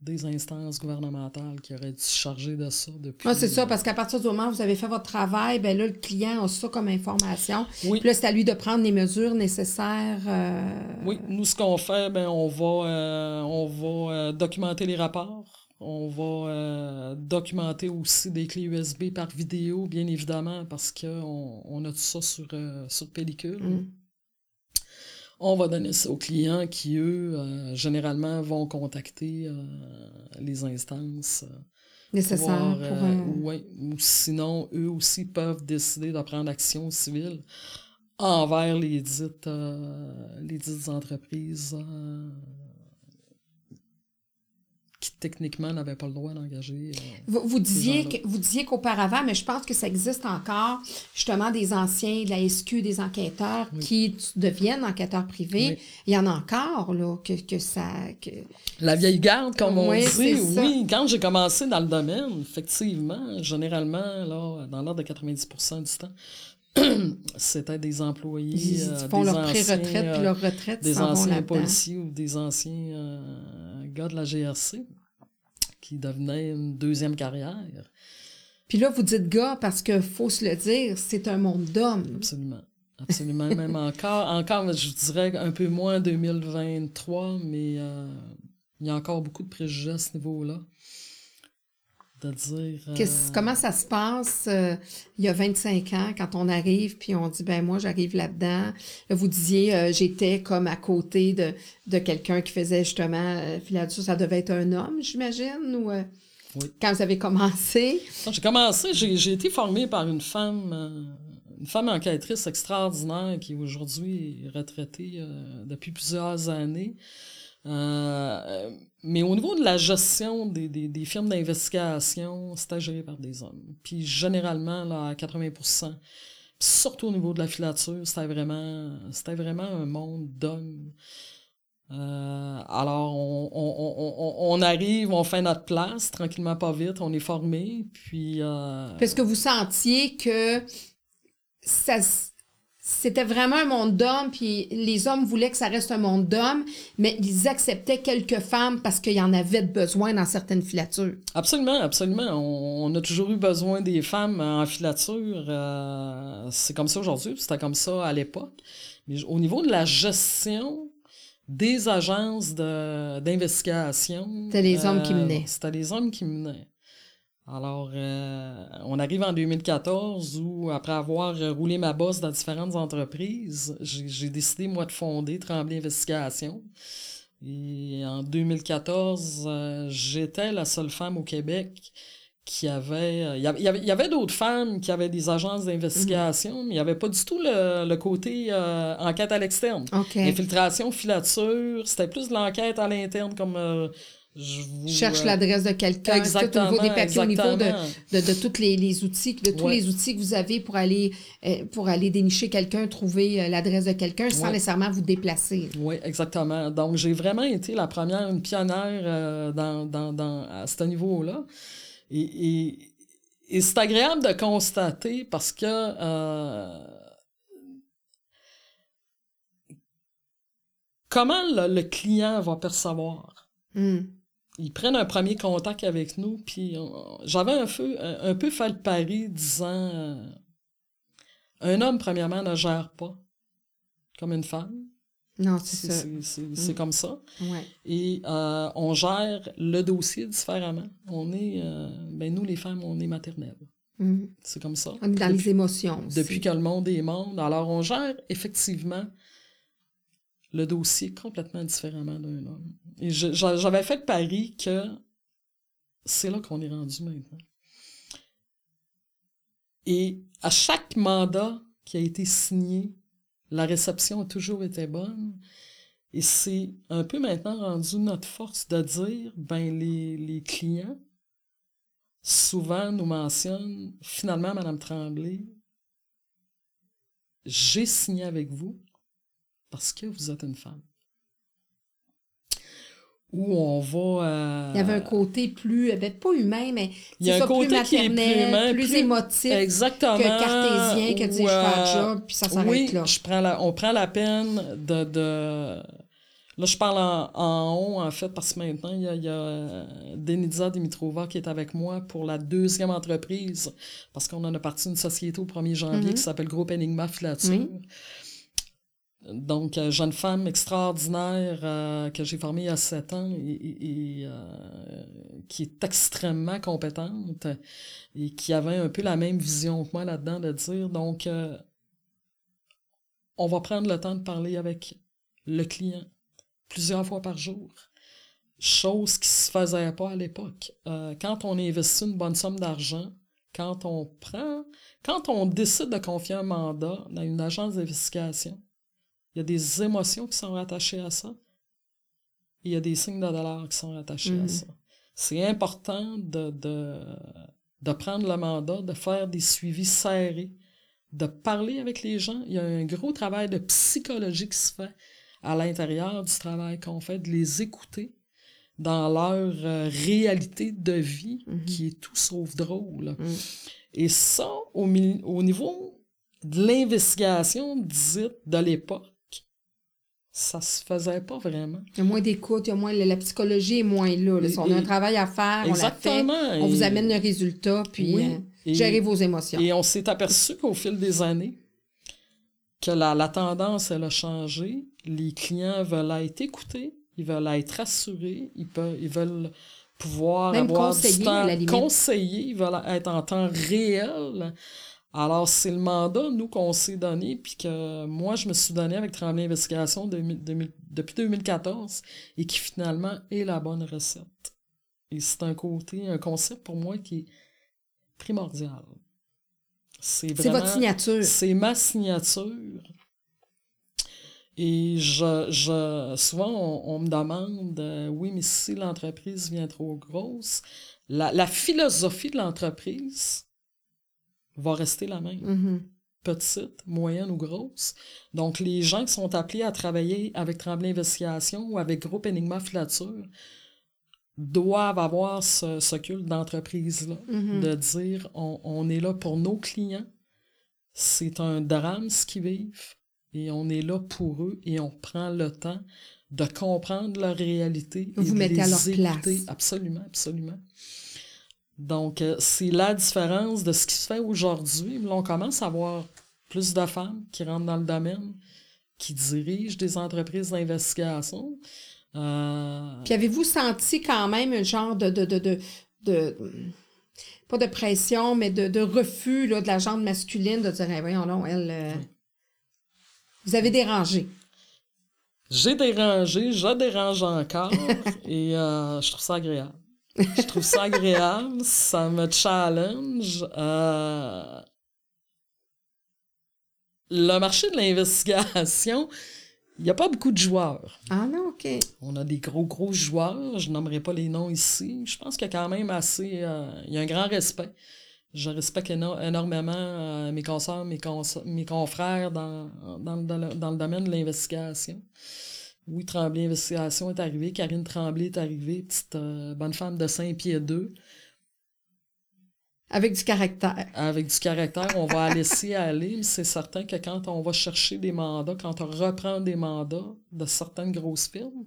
des instances gouvernementales qui auraient dû se charger de ça depuis. Ah, c'est ça, parce qu'à partir du moment où vous avez fait votre travail, ben là, le client a ça comme information. Oui. Puis là, c'est à lui de prendre les mesures nécessaires. Euh, oui, nous, ce qu'on fait, ben, on va, euh, on va euh, documenter les rapports. On va documenter aussi des clés USB par vidéo, bien évidemment, parce qu'on on a tout ça sur, sur pellicule. Mm. On va donner ça aux clients qui, eux, euh, généralement, vont contacter euh, les instances. Euh, Nécessaires pour... ouais, ou sinon, eux aussi peuvent décider de prendre action civile envers les dites, les dites entreprises qui techniquement n'avait pas le droit d'engager. Euh, vous, disiez que, vous disiez qu'auparavant, mais je pense que ça existe encore, justement, des anciens de la SQ, des enquêteurs qui deviennent enquêteurs privés. Il y en a encore, là, que, que ça. Que... La vieille garde, comme on dit. Oui, quand j'ai commencé dans le domaine, effectivement, généralement, là, dans l'ordre de 90% du temps, c'était des employés. Ils, euh, font leur pré-retraite puis leur retraite. Des anciens policiers ou des anciens euh, gars de la GRC qui devenait une deuxième carrière. Puis là, vous dites gars parce que faut se le dire, c'est un monde d'hommes. Absolument. Absolument. Même encore, encore, je dirais un peu moins 2023, mais euh, il y a encore beaucoup de préjugés à ce niveau-là de dire. Euh, comment ça se passe euh, il y a 25 ans quand on arrive puis on dit ben moi j'arrive là-dedans. vous disiez euh, j'étais comme à côté de, de quelqu'un qui faisait justement filature, ça devait être un homme, j'imagine ou oui. quand vous avez commencé? j'ai commencé, j'ai été formé par une femme une femme enquêtrice extraordinaire qui aujourd'hui est retraitée depuis plusieurs années. Euh, mais au niveau de la gestion des, des, firmes d'investigation, c'était géré par des hommes. Puis généralement, là, à 80% surtout au niveau de la filature, c'était vraiment, c'était vraiment un monde d'hommes. Euh, alors, on, on, on, on, arrive, on fait notre place, tranquillement, pas vite, on est formé, puis... Euh... Parce que vous sentiez que ça, c'était vraiment un monde d'hommes, puis les hommes voulaient que ça reste un monde d'hommes, mais ils acceptaient quelques femmes parce qu'il y en avait besoin dans certaines filatures. Absolument, absolument. On, a toujours eu besoin des femmes en filature. Euh, c'est comme ça aujourd'hui, c'était comme ça à l'époque. Mais au niveau de la gestion, des agences d'investigation. C'était les hommes qui euh, menaient. C'était les hommes qui menaient. Alors, euh, on arrive en 2014 où, après avoir roulé ma bosse dans différentes entreprises, j'ai décidé, moi, de fonder Tremblay Investigation. Et en 2014, euh, j'étais la seule femme au Québec qui avait... euh, Il y avait, il y avait, d'autres femmes qui avaient des agences d'investigation, mais il n'y avait pas du tout le, le côté euh, enquête à l'externe. Infiltration, filature, c'était plus de l'enquête à l'interne comme... je vous, Cherche euh, l'adresse de quelqu'un, tout au niveau des papiers, au niveau de, de, de tous les, les outils, de tous Ouais. les outils que vous avez pour aller, euh, pour aller dénicher quelqu'un, trouver euh, l'adresse de quelqu'un sans Ouais. nécessairement vous déplacer. Oui, exactement. Donc, j'ai vraiment été la première, une pionnière euh, dans, dans, dans, à ce niveau-là. Et, et, et c'est agréable de constater parce que euh, comment le, le client va percevoir? Hmm. Ils prennent un premier contact avec nous, puis on- j'avais un, peu un, un peu fait le pari disant euh, un homme, premièrement, ne gère pas comme une femme. Non, c'est ça. c'est- Mm. comme ça. Ouais. Et euh, on gère le dossier différemment. On est, euh, ben nous les femmes, on est maternelles. Hmm. C'est comme ça. On est dans depuis, les émotions aussi. depuis que le monde est monde. Alors on gère effectivement le dossier complètement différemment d'un homme. Et j'avais fait le pari que c'est là qu'on est rendu maintenant. Et à chaque mandat qui a été signé, la réception a toujours été bonne. Et c'est un peu maintenant rendu notre force de dire, ben les, les clients souvent nous mentionnent, finalement, Madame Tremblay, j'ai signé avec vous parce que vous êtes une femme. Où on va... euh, Il y avait un côté plus, euh, ben, pas humain, mais Il y a un côté plus qui est plus humain, plus, plus- émotif Exactement. que cartésien, que dire Ou, je fais euh, un job, puis ça s'arrête oui, là. je prends la, on prend la peine de, de... Là, je parle en, en haut, en fait, parce que maintenant, il y a, il y a euh, Denitza Dimitrova qui est avec moi pour la deuxième entreprise, parce qu'on en a parti une société au 1er janvier Mhm. qui s'appelle Groupe Enigma Filature. Donc, euh, jeune femme extraordinaire euh, que j'ai formée il y a sept ans et, euh, qui est extrêmement compétente et qui avait un peu la même vision que moi là-dedans de dire, donc, on va prendre le temps de parler avec le client plusieurs fois par jour. Chose qui se faisait pas à l'époque. Quand on investit une bonne somme d'argent, quand on prend, quand on décide de confier un mandat dans une agence d'investigation, il y a des émotions qui sont rattachées à ça. Et il y a des signes de dollars qui sont rattachés à Mhm. ça. C'est important de, de, de prendre le mandat, de faire des suivis serrés, de parler avec les gens. Il y a un gros travail de psychologie qui se fait à l'intérieur du travail qu'on fait, de les écouter dans leur euh, réalité de vie Mhm. qui est tout sauf drôle. Mhm. Et ça, au, au niveau de l'investigation dite de l'époque, ça se faisait pas vraiment. Il y a moins d'écoute, il y a moins, la psychologie est moins là. là. Si on a un travail à faire, on l'a fait, Exactement. on vous Et- amène le résultat, puis Oui. euh, gérez vos émotions. Et on s'est aperçu qu'au fil des années, que la, la tendance, elle a changé. Les clients veulent être écoutés, ils veulent être rassurés, ils, peuvent, ils veulent pouvoir Même avoir conseiller, du temps ils veulent être en temps réel. Alors, c'est le mandat, nous, qu'on s'est donné, puis que moi, je me suis donné avec Tremblay Investigation de- de- depuis 2014, et qui finalement est la bonne recette. Et c'est un côté, un concept pour moi qui est primordial. C'est vraiment... votre signature. C'est ma signature. Et je, je, souvent, on, on me demande, euh, oui, mais si l'entreprise vient trop grosse, la, la philosophie de l'entreprise va rester la même Mhm. petite, moyenne ou grosse. Donc, les gens qui sont appelés à travailler avec Tremblay Investigation ou avec Groupe Enigma Filature doivent avoir ce, ce culte d'entreprise-là, Mhm. de dire on, on est là pour nos clients, c'est un drame ce qu'ils vivent, et on est là pour eux, et on prend le temps de comprendre leur réalité. Vous et de mettez à leur écouter. place. Absolument, absolument. Donc, euh, c'est la différence de ce qui se fait aujourd'hui. On commence à avoir plus de femmes qui rentrent dans le domaine, qui dirigent des entreprises d'investigation. Euh, Puis avez-vous senti quand même un genre de, de, de, de, de- pas de pression, mais de, de refus là, de la jambe masculine de dire, Eh, voyons, non, elle. euh, Vous avez dérangé? J'ai dérangé, je dérange encore et euh, je trouve ça agréable. Je trouve ça agréable, ça me challenge. euh, Le marché de l'investigation, il n'y a pas beaucoup de joueurs. Ah non, OK. On a des gros, gros joueurs. Je nommerai pas les noms ici. Je pense qu'il y a quand même assez. euh, il y a un grand respect. Je respecte éno- énormément euh, mes consoeurs, mes, cons- mes confrères dans, dans, le- dans le, dans le domaine de l'investigation. Oui, Tremblay Investigation est arrivée. Karine Tremblay est arrivée, petite euh, bonne femme de 5 pieds 2. Avec du caractère. Avec du caractère, on va la laisser aller, mais c'est certain que quand on va chercher des mandats, quand on reprend des mandats de certaines grosses firmes,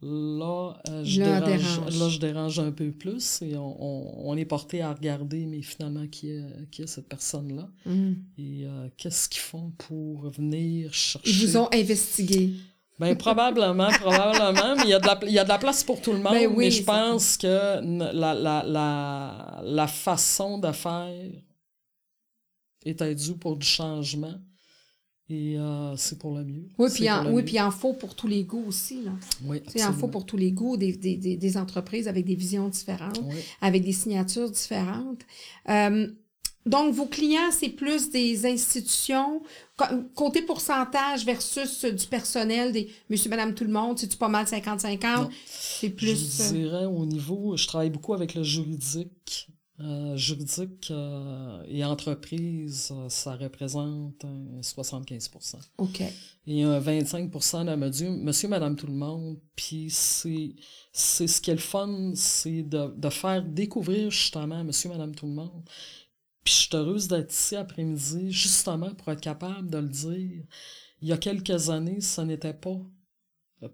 là, euh, je, Là, dérange, dérange. là, je dérange un peu plus et on, on- on est porté à regarder, mais finalement, qui est, qui est cette personne-là Mm. et euh, qu'est-ce qu'ils font pour venir chercher. Ils vous ont investigué. Ben, probablement, probablement, mais il y, a de la, il y a de la place pour tout le monde. Ben oui, mais je pense que la, la, la, la façon de faire était due pour du changement et euh, c'est pour le mieux. Oui, puis en, oui, puis en faut pour tous les goûts aussi. Là. oui, Il en faut pour tous les goûts, des, des, des, des entreprises avec des visions différentes, Oui. avec des signatures différentes. Euh, donc, vos clients, c'est plus des institutions, côté pourcentage versus euh, du personnel, des monsieur, madame, tout le monde, c'est-tu pas mal 50-50? Non. C'est Je plus... euh, dirais au niveau, je travaille beaucoup avec le juridique. Euh, juridique euh, et entreprise, ça représente un 75% OK. et un 25% de monsieur, monsieur, madame, tout le monde. Puis c'est, c'est ce qui est le fun, c'est de, de faire découvrir justement monsieur, madame, tout le monde. Puis je suis heureuse d'être ici après-midi, justement pour être capable de le dire. Il y a quelques années, ça n'était pas, pas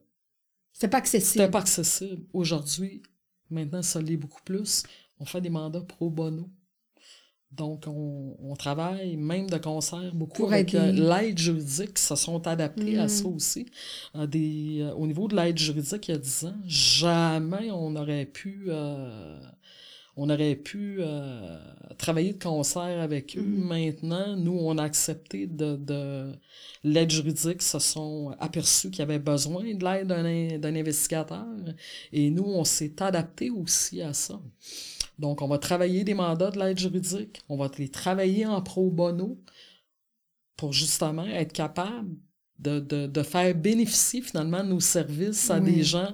c'était accessible. pas accessible. Aujourd'hui, maintenant, ça l'est beaucoup plus. On fait des mandats pro bono. Donc, on, on travaille même de concert beaucoup Pour avec euh, l'aide juridique, se sont adaptés à Mm. ça aussi. Euh, des, euh, au niveau de l'aide juridique, il y a 10 ans, jamais on aurait pu, euh, on aurait pu euh, travailler de concert avec eux. Mm. Maintenant, nous, on a accepté de, de l'aide juridique, se sont aperçus qu'il y avait besoin de l'aide d'un in- d'un investigateur. Et nous, on s'est adapté aussi à ça. Donc, on va travailler des mandats de l'aide juridique, on va les travailler en pro bono pour justement être capable de, de, de faire bénéficier finalement nos services à Oui. des gens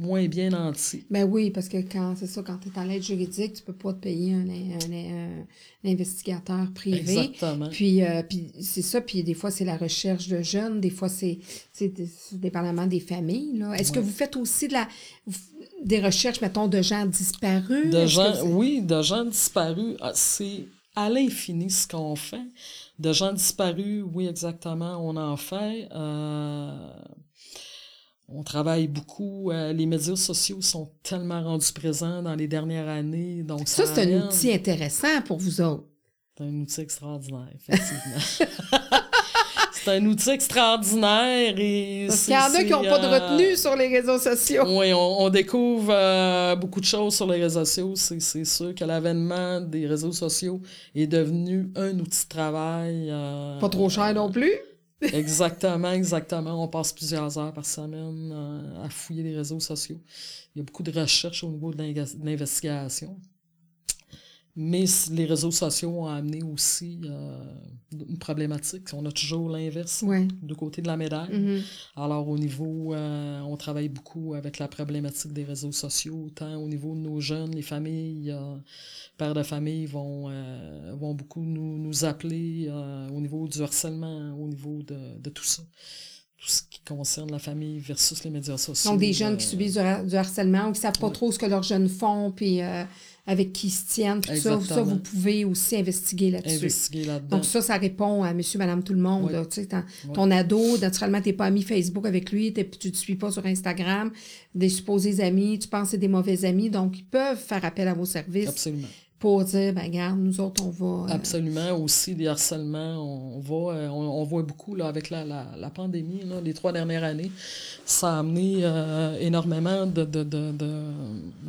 moins bien nantis. Ben oui, parce que quand c'est ça, quand tu es en aide juridique, tu peux pas te payer un, un- un- un investigateur privé. Exactement. Puis, euh, puis c'est ça, puis des fois, c'est la recherche de jeunes, des fois, c'est dépendamment des familles. là. Est-ce que vous faites aussi de la, des recherches, mettons, de gens disparus? De gens, vous- oui, de gens disparus. Ah, C'est à l'infini ce qu'on fait. De gens disparus, oui, exactement, on en fait. Euh, on travaille beaucoup. euh, les médias sociaux sont tellement rendus présents dans les dernières années. Donc Ça, ça c'est un outil intéressant pour vous autres. C'est un outil extraordinaire, effectivement. c'est un outil extraordinaire et. Parce qu'il y en a qui n'ont pas de euh, retenue sur les réseaux sociaux. Oui, on, on découvre euh, beaucoup de choses sur les réseaux sociaux. C'est, c'est sûr que l'avènement des réseaux sociaux est devenu un outil de travail. euh, Pas trop cher non plus. Exactement, exactement. On passe plusieurs heures par semaine euh, à fouiller les réseaux sociaux. Il y a beaucoup de recherches au niveau de l'investigation. Mais les réseaux sociaux ont amené aussi euh, une problématique. On a toujours l'inverse du côté de la médaille. Mhm. Alors, au niveau, euh, on travaille beaucoup avec la problématique des réseaux sociaux, tant au niveau de nos jeunes, les familles, euh, pères de famille vont, euh, vont beaucoup nous, nous appeler au niveau du harcèlement, au niveau de, de tout ça. Tout ce qui concerne la famille versus les médias sociaux. Donc, des jeunes qui subissent du, har- du harcèlement ou qui ne savent pas ouais. trop ce que leurs jeunes font, puis euh, avec qui ils se tiennent, tout ça, ça, vous pouvez aussi investiguer là-dessus. Donc, ça, ça répond à monsieur, madame, tout le monde. Là. Ton, ado, naturellement, tu n'es pas ami Facebook avec lui, t'es- tu ne te suis pas sur Instagram, des supposés amis, tu penses que c'est des mauvais amis, donc ils peuvent faire appel à vos services. Absolument. Pour dire, ben regarde, nous autres, on va... euh, Absolument. Aussi, des harcèlements, on, va, euh, on, voit beaucoup là, avec la, la, la pandémie, là, les trois dernières années, ça a amené euh, énormément de, de, de,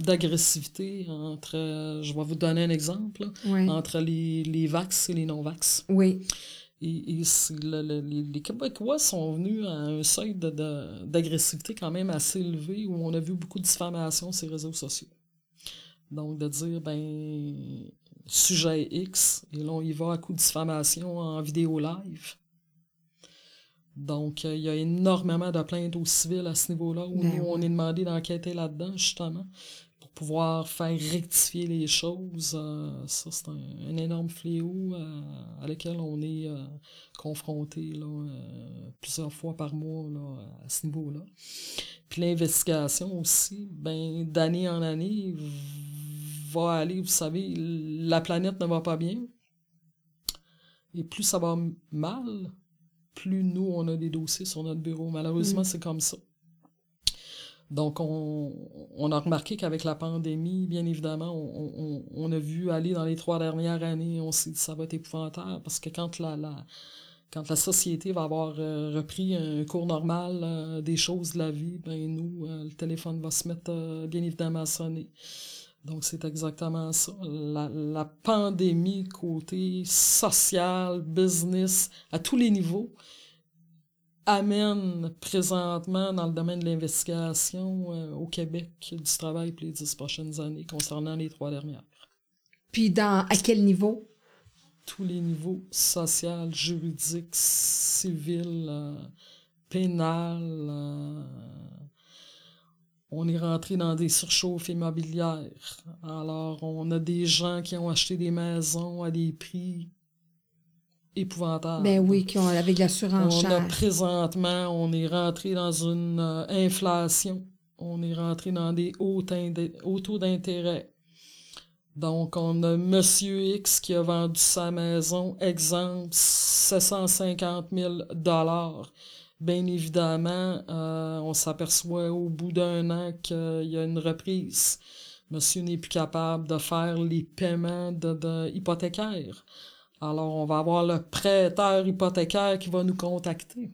d'agressivité entre, je vais vous donner un exemple, entre les, les vax et les non-vax. Oui. Et, et le, les, les, Québécois sont venus à un seuil d'agressivité quand même assez élevé où on a vu beaucoup de diffamation sur les réseaux sociaux. Donc, de dire, ben, sujet X, et là, on y va à coup de diffamation en vidéo live. Donc, euh, il y a énormément de plaintes au civil à ce niveau-là, où ben nous, on est demandé d'enquêter là-dedans, justement, pour pouvoir faire rectifier les choses. Euh, ça, c'est un, énorme fléau euh, à lequel on est confronté là, plusieurs fois par mois là, à ce niveau-là. Puis l'investigation aussi, ben, d'année en année, va aller, vous savez, la planète ne va pas bien. Et plus ça va mal, plus nous, on a des dossiers sur notre bureau. Malheureusement, mm. c'est comme ça. Donc, on, a remarqué qu'avec la pandémie, bien évidemment, on, a vu aller dans les trois dernières années, on s'est dit ça va être épouvantable parce que quand la, la, quand la société va avoir euh, repris un cours normal euh, des choses de la vie, ben nous, euh, le téléphone va se mettre bien évidemment à sonner. Donc c'est exactement ça. La, la, pandémie côté social, business, à tous les niveaux, amène présentement dans le domaine de l'investigation au Québec du travail pour les dix prochaines années concernant les trois dernières. Puis dans à quel niveau? tous les niveaux, social, juridique, civil, euh, pénal. Euh, on est rentré dans des surchauffes immobilières. Alors, on a des gens qui ont acheté des maisons à des prix épouvantables. Ben oui, qui ont avec l'assurance. On a présentement, on est rentré dans une euh, inflation. On est rentré dans des hauts taux d'intérêt. Donc, on a Monsieur X qui a vendu sa maison, exemple, 750 000 Bien évidemment, euh, on s'aperçoit au bout d'un an qu'il y a une reprise. Monsieur n'est plus capable de faire les paiements de, hypothécaires. Alors, on va avoir le prêteur hypothécaire qui va nous contacter.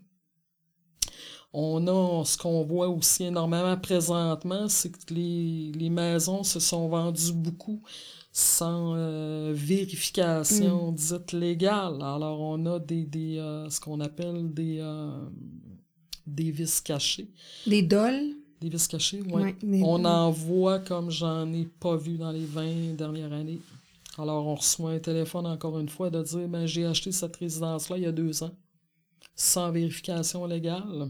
On a ce qu'on voit aussi énormément présentement, c'est que les, les, maisons se sont vendues beaucoup sans euh, vérification mm. dite légale. Alors on a des, des euh, ce qu'on appelle des euh, des vis cachés. Des dols? Des vis cachés, oui. on en voit comme j'en ai pas vu dans les 20 dernières années. Alors on reçoit un téléphone encore une fois de dire ben j'ai acheté cette résidence-là il y a deux ans sans vérification légale.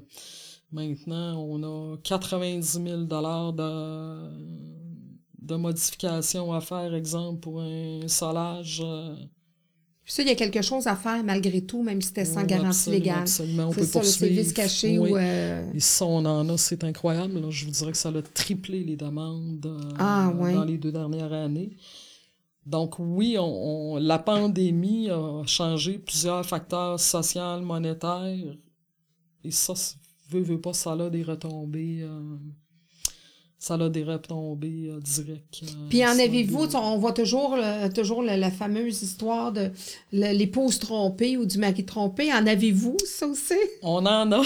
Maintenant, on a 90 000 dollars de, de modifications à faire, exemple, pour un solage. Euh. Puis ça, il y a quelque chose à faire malgré tout, même si c'était sans garantie légale. Absolument, on peut ça, poursuivre. Le caché ou... Euh... Et ça, on en a, c'est incroyable. Je vous dirais que ça a triplé les demandes euh, ah, dans les deux dernières années. Donc oui, on, la pandémie a changé plusieurs facteurs sociaux, monétaires. Et ça, veut, veut pas, ça a des retombées. Euh, ça a des retombées euh, directes. Euh, Puis en avez-vous, on voit toujours, toujours la, fameuse histoire de l'épouse trompée ou du mari trompé. En avez-vous, ça aussi? On en a.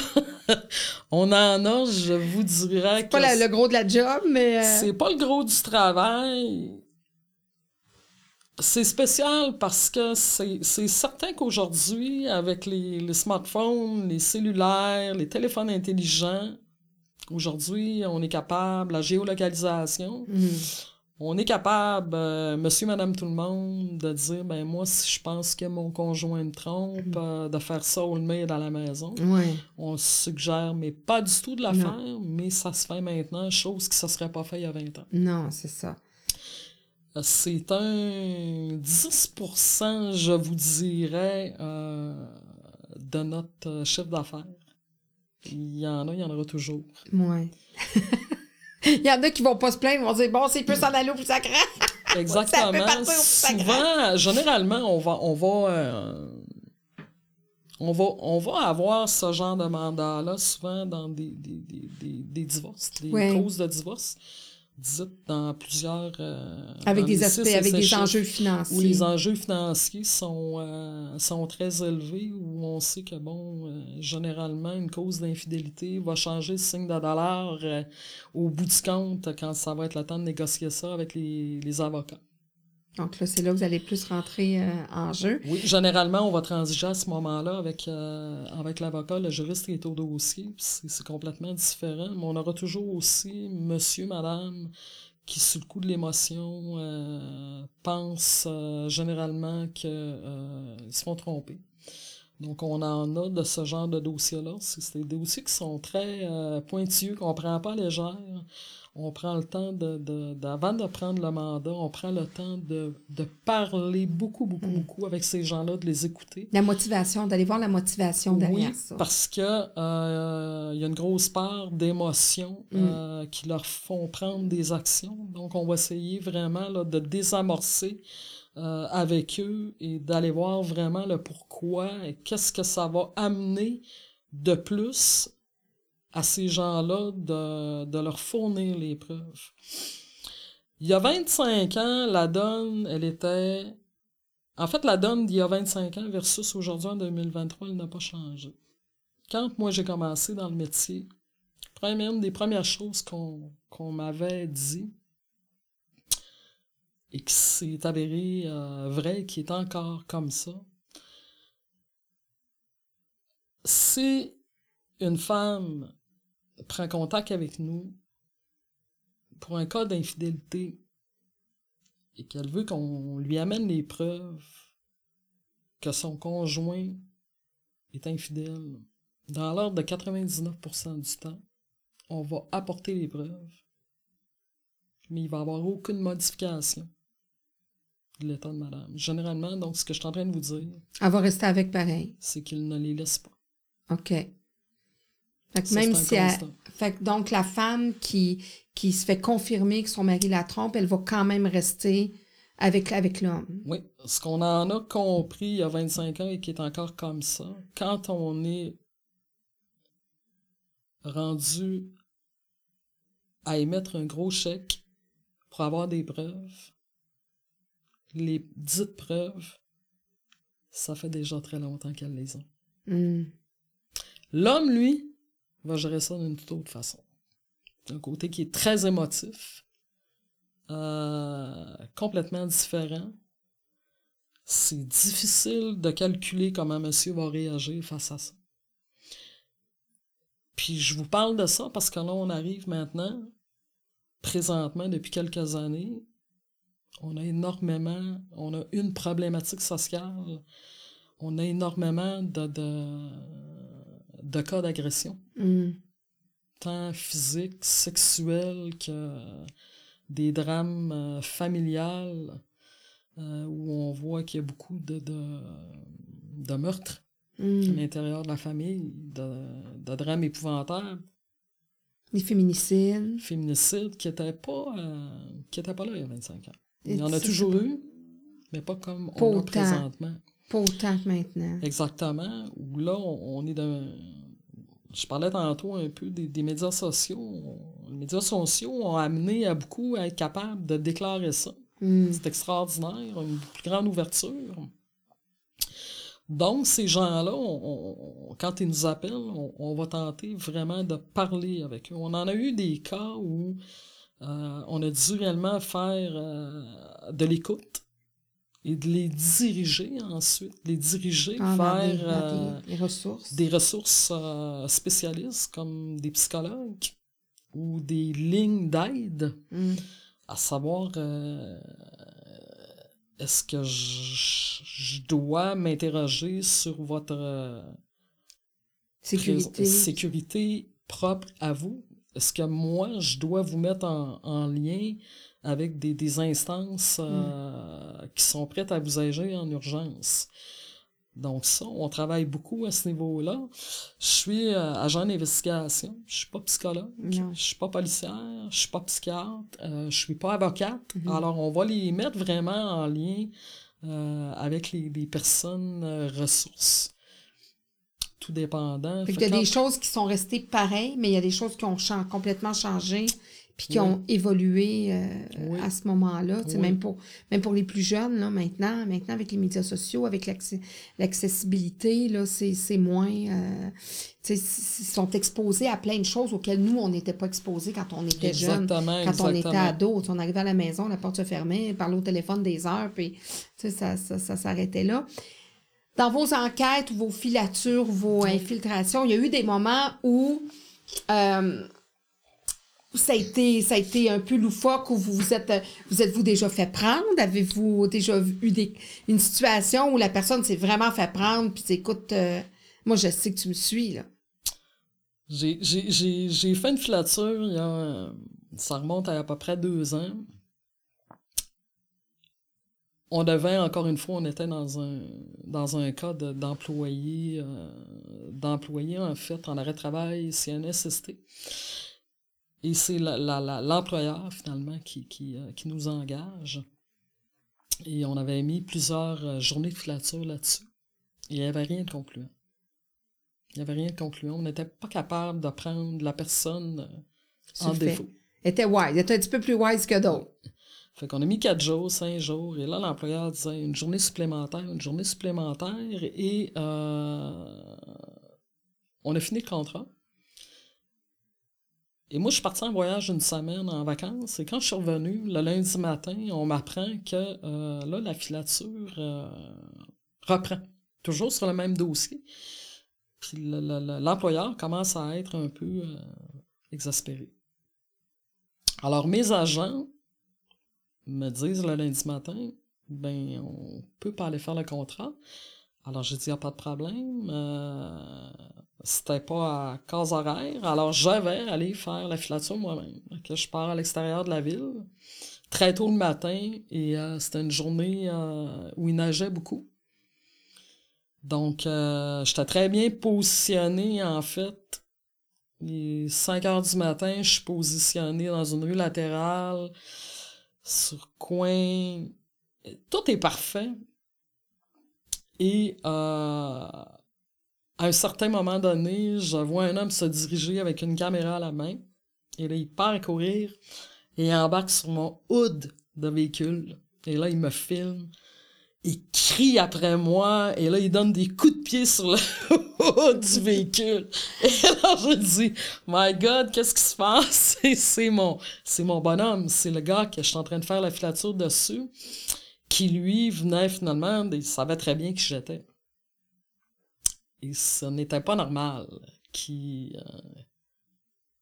on en a, je vous dirais C'est pas le gros de la job, mais... C'est pas le gros du travail c'est spécial parce que c'est certain qu'aujourd'hui, avec les, smartphones, les cellulaires, les téléphones intelligents, aujourd'hui, on est capable, la géolocalisation, mm-hmm. on est capable, euh, monsieur, madame, tout le monde, de dire, ben moi, si je pense que mon conjoint me trompe, mm-hmm. euh, de faire ça au le dans la maison. On suggère, mais pas du tout de la faire, mais ça se fait maintenant, chose qui ne se serait pas fait il y a 20 ans. Non, c'est ça. C'est un 10%, je vous dirais, euh, de notre chiffre d'affaires. Il y en a, il y en aura toujours. Oui. il y en a qui vont pas se plaindre, vont dire bon, c'est plus en allô plus ça Exactement. Souvent, généralement, on va, on va, euh, on va, on va avoir ce genre de mandat-là souvent dans des, des, des, des, divorces, des causes de divorce dites dans plusieurs... euh, Avec dans des aspects, avec des enjeux financiers. où les enjeux financiers sont, euh, sont très élevés, où on sait que, bon, euh, généralement, une cause d'infidélité va changer de signe de dollar au bout du compte quand ça va être le temps de négocier ça avec les, les avocats. Donc là, c'est là que vous allez plus rentrer euh, en jeu. Oui, généralement, on va transiger à ce moment-là avec, euh, avec l'avocat, le juriste qui est au dossier. C'est complètement différent. Mais on aura toujours aussi monsieur, madame, qui, sous le coup de l'émotion, euh, pensent euh, généralement qu'ils se font tromper. Donc, on en a de ce genre de dossiers-là. C'est des dossiers qui sont très pointilleux, qu'on prend pas à légère. On prend le temps de, de, de- avant de prendre le mandat, on prend le temps de, de parler beaucoup, beaucoup, beaucoup avec ces gens-là, de les écouter. La motivation, d'aller voir la motivation Oui, derrière ça. parce que euh, il y a une grosse part d'émotions euh, qui leur font prendre des actions. Donc, on va essayer vraiment là, de désamorcer euh, avec eux et d'aller voir vraiment le pourquoi et qu'est-ce que ça va amener de plus à ces gens-là de, de leur fournir les preuves. Il y a 25 ans, la donne, elle était... En fait, la donne d'il y a 25 ans versus aujourd'hui en 2023, elle n'a pas changé. Quand moi j'ai commencé dans le métier, une des premières choses qu'on m'avait dit et qui s'est avéré euh, qui est encore comme ça, si une femme prend contact avec nous pour un cas d'infidélité et qu'elle veut qu'on lui amène les preuves que son conjoint est infidèle, dans l'ordre de 99% du temps, on va apporter les preuves, mais il va y avoir aucune modification de l'état de madame. Généralement, donc, ce que je suis en train de vous dire, Elle va rester avec pareil. c'est qu'il ne les laisse pas. OK. Fait que Ça, même si elle- constat. fait que donc la femme qui, qui se fait confirmer que son mari la trompe, elle va quand même rester avec, avec l'homme. Oui, ce qu'on en a compris il y a 25 ans et qui est encore comme ça, quand on est rendu à émettre un gros chèque pour avoir des preuves, les dites preuves, ça fait déjà très longtemps qu'elles les ont. Hmm. L'homme, lui, va gérer ça d'une toute autre façon. Un côté qui est très émotif, euh, complètement différent. C'est difficile de calculer comment monsieur va réagir face à ça. Puis je vous parle de ça parce que là, on arrive maintenant, présentement, depuis quelques années, on a énormément, on a une problématique sociale, on a énormément de, de, de cas d'agression, Hmm. tant physiques, sexuels que des drames euh, familiales euh, où on voit qu'il y a beaucoup de, de, de meurtres à Hmm. l'intérieur de la famille, de, de drames épouvantables, Les féminicides. féminicides qui n'étaient pas, euh, qui étaient pas là il y a 25 ans. Et Il y en a toujours eu, mais pas comme Pas on a présentement. Pas autant que maintenant. Exactement. Où là, on, on est dans. Je parlais tantôt un peu des, des médias sociaux. Les médias sociaux ont amené à beaucoup à être capables de déclarer ça. Hmm. C'est extraordinaire, une plus grande ouverture. Donc, ces gens-là, quand ils nous appellent, on, on va tenter vraiment de parler avec eux. On en a eu des cas où euh, on a dû réellement faire euh, de l'écoute et de les diriger ensuite, les diriger Ah, vers des- euh, ressources. des ressources euh, spécialistes comme des psychologues ou des lignes d'aide Hmm. à savoir euh, est-ce que je, je dois m'interroger sur votre Sécurité. propre à vous? Est-ce que moi, je dois vous mettre en, en lien avec des, des instances euh, qui sont prêtes à vous aider en urgence? Donc ça, on travaille beaucoup à ce niveau-là. Je suis euh, agent d'investigation, je suis pas psychologue, Non. je suis pas policière, je suis pas psychiatre, euh, je suis pas avocate. Mhm. Alors on va les mettre vraiment en lien euh, avec les, les personnes ressources. Tout dépendant. Fait Fait qu'il y a quand- des choses qui sont restées pareilles, mais il y a des choses qui ont complètement changé, puis qui ont évolué euh, à ce moment-là. Même, pour, même pour les plus jeunes, là, maintenant, maintenant, avec les médias sociaux, avec l'accessibilité, c'est moins... Euh, ils sont exposés à plein de choses auxquelles nous, on n'était pas exposés quand on était jeunes. Quand on était ado. On arrivait à la maison, la porte se fermait, on parlait au téléphone des heures, puis ça, ça, ça s'arrêtait là. Dans vos enquêtes, vos filatures, vos infiltrations, il y a eu des moments où... Euh, ça a été ça a été un peu loufoque ou vous vous êtes vous êtes-vous déjà fait prendre? Avez-vous déjà eu des, une situation où la personne s'est vraiment fait prendre puis écoute euh, moi je sais que tu me suis là. J'ai fait une filature il y a ça remonte à à peu près deux ans. On devait, encore une fois, on était dans un, dans un cas d'employé, euh, d'employé, en fait, en arrêt de travail, CNSST. Et c'est l'employeur, finalement, qui, qui, euh, qui, nous engage. Et on avait mis plusieurs euh, journées de filature là-dessus. Il n'y avait rien de concluant. Il n'y avait rien de concluant. On n'était pas capable de prendre la personne euh, en défaut. Elle était wise. Elle était un petit peu plus wise que d'autres. Fait qu'on a mis quatre jours, cinq jours, et là, l'employeur disait une journée supplémentaire, une journée supplémentaire, et on a fini le contrat. Et moi, je suis parti en voyage une semaine en vacances. Et quand je suis revenu, le lundi matin, on m'apprend que euh, là, la filature euh, reprend. Toujours sur le même dossier. Puis l'employeur commence à être un peu euh, exaspéré. Alors, mes agents me disent le lundi matin, ben, on peut pas aller faire le contrat. Alors, j'ai dit, il n'y a pas de problème c'était pas à case horaire. Alors, je vais aller faire la filature moi-même. Que je pars à l'extérieur de la ville très tôt le matin et euh, c'était une journée euh, où il neigeait beaucoup. Donc, euh, j'étais très bien positionné en fait. Est 5 heures du matin, je suis positionné dans une rue latérale, sur coin. Tout est parfait. Et à un certain moment donné, je vois un homme se diriger avec une caméra à la main. Et là, il part à courir et il embarque sur mon hood de véhicule. Et là, il me filme. Il crie après moi et là, il donne des coups de pied sur le haut du véhicule. Et là, je dis, My God, qu'est-ce qui se passe? c'est mon, c'est mon bonhomme. C'est le gars que je suis en train de faire la filature dessus qui, lui, venait finalement, il savait très bien qui j'étais. Et ce n'était pas normal qui euh,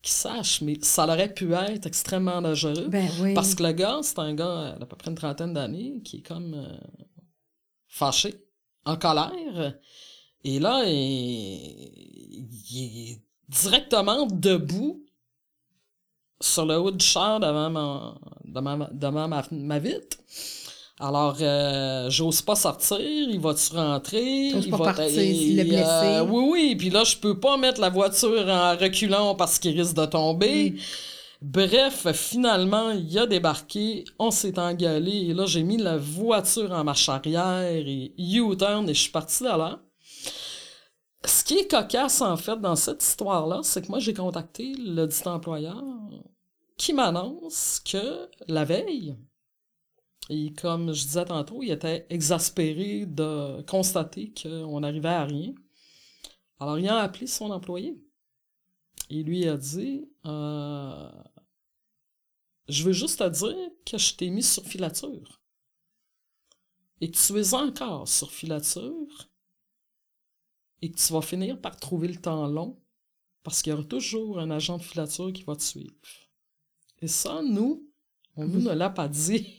qui sache, mais ça aurait pu être extrêmement dangereux. Ben parce que le gars, c'est un gars d'à peu près une trentaine d'années qui est comme euh, fâché, en colère. Et là, il, est directement debout sur le haut du char devant ma, devant, ma, ma vitre. Alors, euh, j'ose pas sortir, il va-tu rentrer? il pas va partir, il blessé. Euh, oui, oui, puis là, je peux pas mettre la voiture en reculant parce qu'il risque de tomber. Bref, finalement, il a débarqué, on s'est engueulé, et là, j'ai mis la voiture en marche arrière et U-turn, et je suis parti de là. Ce qui est cocasse, en fait, dans cette histoire-là, c'est que moi, j'ai contacté le dit employeur qui m'annonce que la veille, et comme je disais tantôt, il était exaspéré de constater qu'on n'arrivait à rien. Alors, il a appelé son employé. Il lui a dit euh, Je veux juste te dire que je t'ai mis sur filature. Et que tu es encore sur filature. Et que tu vas finir par trouver le temps long. Parce qu'il y aura toujours un agent de filature qui va te suivre. Et ça, nous, on nous ne l'a pas dit.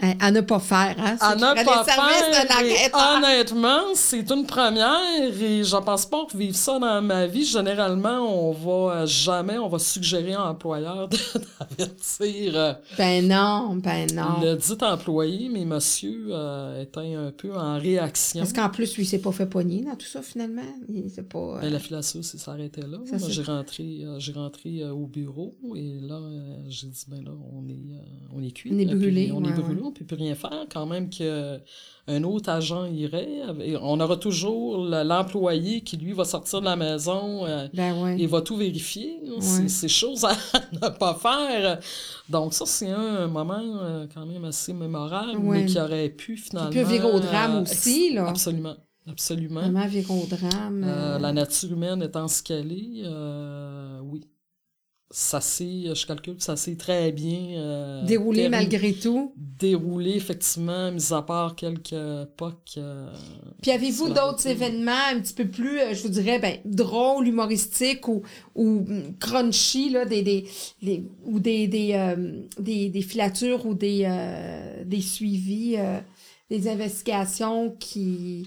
À ne pas faire, hein? À ne pas faire. honnêtement, c'est une première et je pense pas vivre ça dans ma vie. Généralement, on va jamais, on va suggérer à l'employeur d'avertir. Euh, ben non, ben non. Le dit employé, mais monsieur euh, était un peu en réaction. Parce qu'en plus, lui, il s'est pas fait pogner dans tout ça, finalement. Il s'est pas. Euh, ben, la filature s'est s'arrêté là. Moi, j'ai rentré, j'ai rentré au bureau et là, j'ai dit, ben là, on est, on est cuit. On est brûlé. on est brûlé on peut plus rien faire, quand même que un autre agent irait. On aura toujours l'employé qui, lui, va sortir de la maison euh, ben et va tout vérifier. C'est chose à ne pas faire. Donc ça, c'est un moment euh, quand même assez mémorable, mais qui aurait pu finalement... Qui peut virer au drame aussi, là. Absolument. Absolument. Vraiment virer au drame. la nature humaine étant ce qu'elle est, oui ça s'est, je calcule, ça s'est très bien euh, déroulé malgré tout. Déroulé effectivement, mis à part quelques POC. Euh, Puis avez-vous d'autres événements un petit peu plus, euh, je vous dirais, ben, drôles, humoristiques ou, ou crunchy, là, des, des, ou des, des, des, des, filatures ou des, des suivis, des investigations qui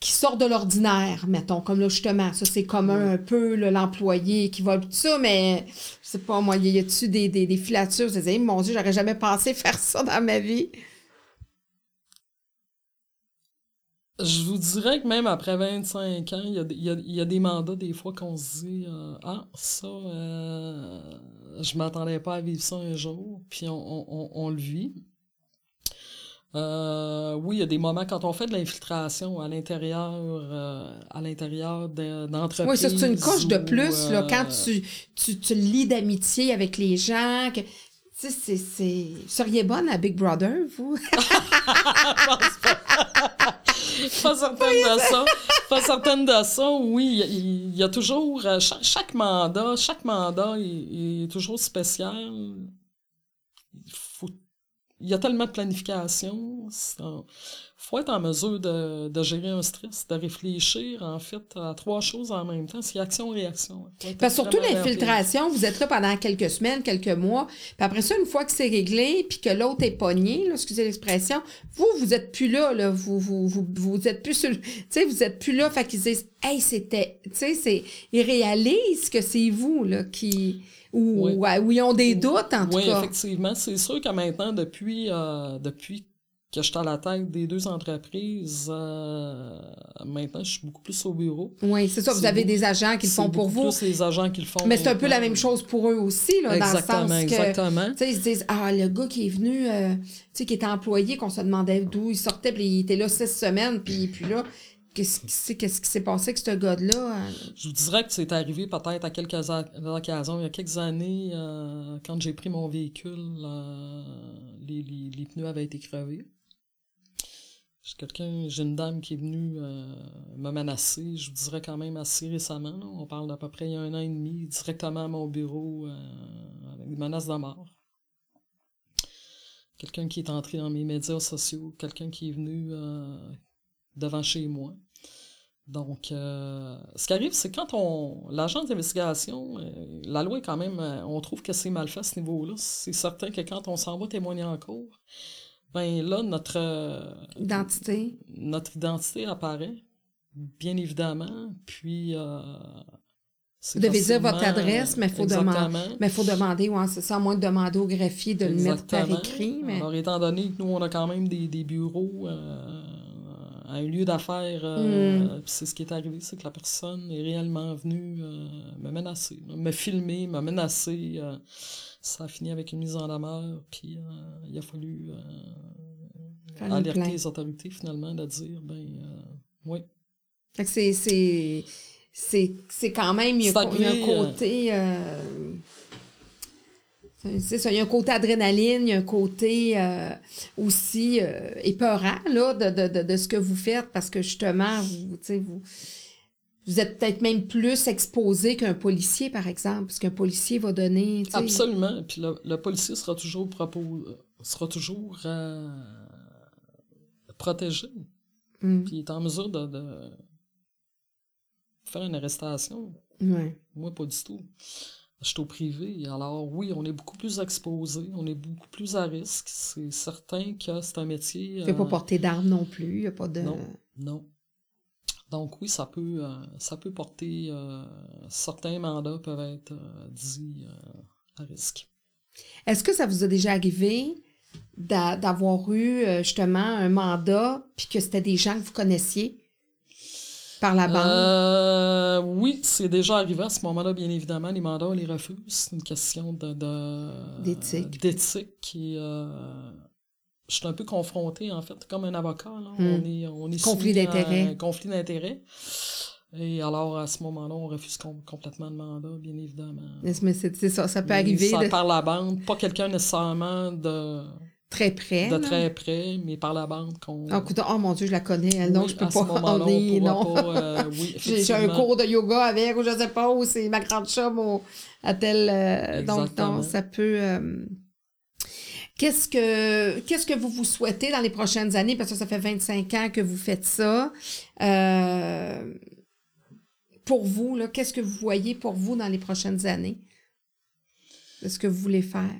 qui sort de l'ordinaire, mettons, comme là, justement, ça, c'est commun un peu, l'employé qui va tout ça, mais je sais pas, moi, y a-tu des, des, des filatures? Je disais, mon Dieu, j'aurais jamais pensé faire ça dans ma vie. Je vous dirais que même après 25 ans, il y a, y, a, y a, des mandats des fois qu'on se dit euh, Ah, ça, euh, je m'attendais pas à vivre ça un jour, puis on, on, on le vit. Euh, oui, il y a des moments quand on fait de l'infiltration à l'intérieur euh, à l'intérieur d'entreprises. Oui, c'est une couche de plus là, quand euh, tu, tu, tu lis d'amitié avec les gens. Que, tu sais, c'est, Vous seriez bonne à Big Brother, vous? pas, certaine de ça. Pas certaine de ça. Oui, il y, a toujours... Chaque, mandat, chaque mandat est toujours spécial il y a tellement de planification. Il faut être en mesure de, de, gérer un stress, de réfléchir, en fait, à trois choses en même temps. C'est action-réaction. Parce surtout l'infiltration, vous êtes là pendant quelques semaines, quelques mois. Puis après ça, une fois que c'est réglé, puis que l'autre est pogné, là, excusez l'expression, vous, vous êtes plus là, là. Vous, vous, vous, vous êtes plus sur sais, vous êtes plus là. Fait qu'ils disent, hey, c'était. Tu sais, c'est. Ils réalisent que c'est vous, là, qui ou, où ils ont des doutes, en tout cas. Oui, effectivement. C'est sûr que maintenant, depuis, euh, depuis que je suis à la tête des deux entreprises, euh, maintenant, je suis beaucoup plus au bureau. Oui, c'est ça. Vous avez des agents qui le font pour vous. plus les agents qui le font. Mais c'est un peu la même chose pour eux aussi, là, dans le sens que... Exactement, ils se disent, ah, le gars qui est venu, euh, tu sais, qui était employé, qu'on se demandait d'où il sortait, puis il était là six semaines, puis, puis là, Qu'est-ce qui s'est passé avec ce gars-là? Hein? Je vous dirais que c'est arrivé peut-être à quelques occasions. Il y a quelques années, euh, quand j'ai pris mon véhicule, euh, les, les, pneus avaient été crevés. J'ai quelqu'un, j'ai une dame qui est venue euh, me menacer, je vous dirais quand même assez récemment. On parle d'à peu près il y a un an et demi, directement à mon bureau, avec des menaces de mort. Quelqu'un qui est entré dans mes médias sociaux, quelqu'un qui est venu devant chez moi. Donc, euh, ce qui arrive, c'est quand on l'agence d'investigation, euh, la loi est quand même, euh, on trouve que c'est mal fait à ce niveau-là. C'est certain que quand on s'en va témoigner en cours, ben là, notre identité, notre identité apparaît, bien évidemment. Puis, vous devez dire votre adresse, mais il faut, demander, mais faut demander, ouais, c'est ça, à moins de demander au greffier de le mettre par écrit. Mais... Alors, étant donné que nous, on a quand même des, des bureaux à un lieu d'affaires. Euh, mm. c'est ce qui est arrivé, c'est que la personne est réellement venue euh, me menacer, me filmer, me menacer. Euh, ça a fini avec une mise en demeure, puis il a fallu alerter les autorités finalement de dire, ben oui. c'est, c'est, c'est, quand même, il y a, un côté c'est ça, il y a un côté adrénaline, il y a un côté euh, aussi euh, épeurant là, de, de, de, ce que vous faites parce que justement, vous, vous, vous êtes peut-être même plus exposé qu'un policier, par exemple, parce qu'un policier va donner. Absolument. Puis le, policier sera toujours propos, sera toujours euh, protégé. Mm. Puis il est en mesure de, de faire une arrestation. Ouais. Moi, pas du tout je suis au privé. Alors oui, on est beaucoup plus exposé, on est beaucoup plus à risque. C'est certain que c'est un métier. Tu ne pas euh, porter d'armes non plus, il n'y a pas de. Non, non. Donc oui, ça peut, euh, ça peut porter. Euh, certains mandats peuvent être dits à risque. Est-ce que ça vous a déjà arrivé d'avoir eu justement un mandat puis que c'était des gens que vous connaissiez? Par la bande? Euh, oui, c'est déjà arrivé à ce moment-là, bien évidemment. Les mandats, on les refuse. C'est une question de, d'éthique. d'éthique. Et, euh, je suis un peu confronté, en fait, comme un avocat. Là. On est, on est conflit d'intérêts. Conflit d'intérêts. Et alors, à ce moment-là, on refuse complètement le mandat, bien évidemment. Mais c'est ça, ça peut arriver. Ça par la bande, pas quelqu'un nécessairement de... Très près. De très près, mais par la bande qu'on... Oh, oh mon Dieu, je la connais, donc je peux pas... est, non. Euh, oui, J'ai un cours de yoga avec, ou je sais pas, ou c'est ma grande chum, ou à tel... Euh, donc, non, ça peut... Euh, qu'est-ce que qu'est-ce que vous vous souhaitez dans les prochaines années? Parce que ça fait 25 ans que vous faites ça. Pour vous, qu'est-ce que vous voyez pour vous dans les prochaines années? de ce que vous voulez faire?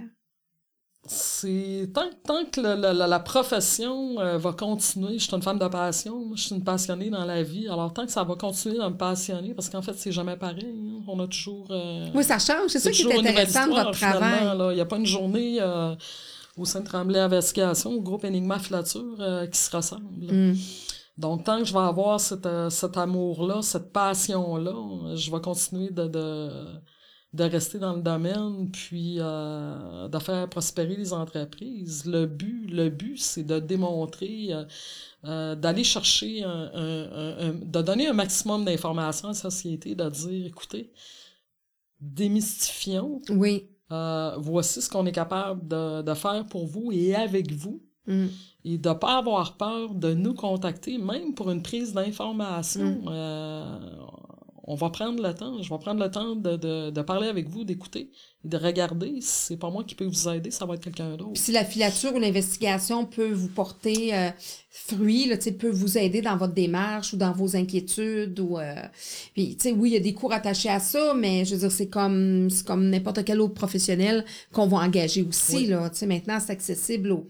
C'est tant, tant que la, profession euh, va continuer, je suis une femme de passion, je suis une passionnée dans la vie, alors tant que ça va continuer à me passionner, parce qu'en fait, c'est jamais pareil, hein. on a toujours... Euh, oui, ça change, c'est ça qui est intéressant de votre travail. Il n'y a pas une journée euh, au sein de Tremblay Investigation, au groupe Enigma Filature, qui se ressemble. Hmm. Donc, tant que je vais avoir cet, euh, cet amour-là, cette passion-là, je vais continuer de, de, de, rester dans le domaine, puis euh, de faire prospérer les entreprises. Le but, le but, c'est de démontrer, euh, euh d'aller chercher, un, un, un, de donner un maximum d'informations à la société, de dire, écoutez, démystifions. Oui. Euh, voici ce qu'on est capable de, de faire pour vous et avec vous. Mm et de ne pas avoir peur de nous contacter, même pour une prise d'information. Mm. On va prendre le temps, je vais prendre le temps de, de, de parler avec vous, d'écouter, de regarder. Si c'est pas moi qui peux vous aider, ça va être quelqu'un d'autre. Si la filature ou l'investigation peut vous porter euh, fruit, là, peut vous aider dans votre démarche ou dans vos inquiétudes. Ou, euh, puis, oui, il y a des cours attachés à ça, mais je veux dire, c'est comme, comme n'importe quel autre professionnel qu'on va engager aussi. Là, maintenant, c'est accessible aux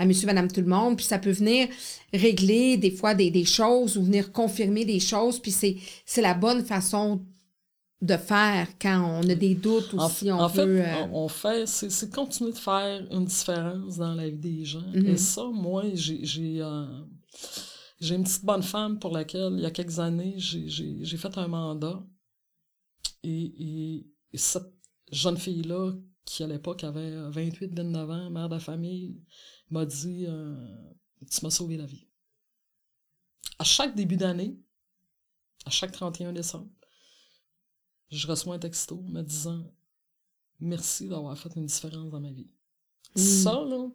à monsieur, madame, tout le monde. Puis ça peut venir régler des fois des, des choses ou venir confirmer des choses. Puis c'est, c'est la bonne façon de faire quand on a des doutes ou si on en fait, euh, on fait, c'est, c'est continuer de faire une différence dans la vie des gens. Et mm-hmm. ça, moi, j'ai, j'ai, euh, j'ai une petite bonne femme pour laquelle, il y a quelques années, j'ai, j'ai, j'ai fait un mandat. Et, et, et cette jeune fille-là, qui à l'époque avait 28-29 ans, mère de famille, m'a dit euh, Tu m'as sauvé la vie. À chaque début d'année, à chaque 31 décembre, je reçois un texto me disant Merci d'avoir fait une différence dans ma vie. Mm. Ça, là,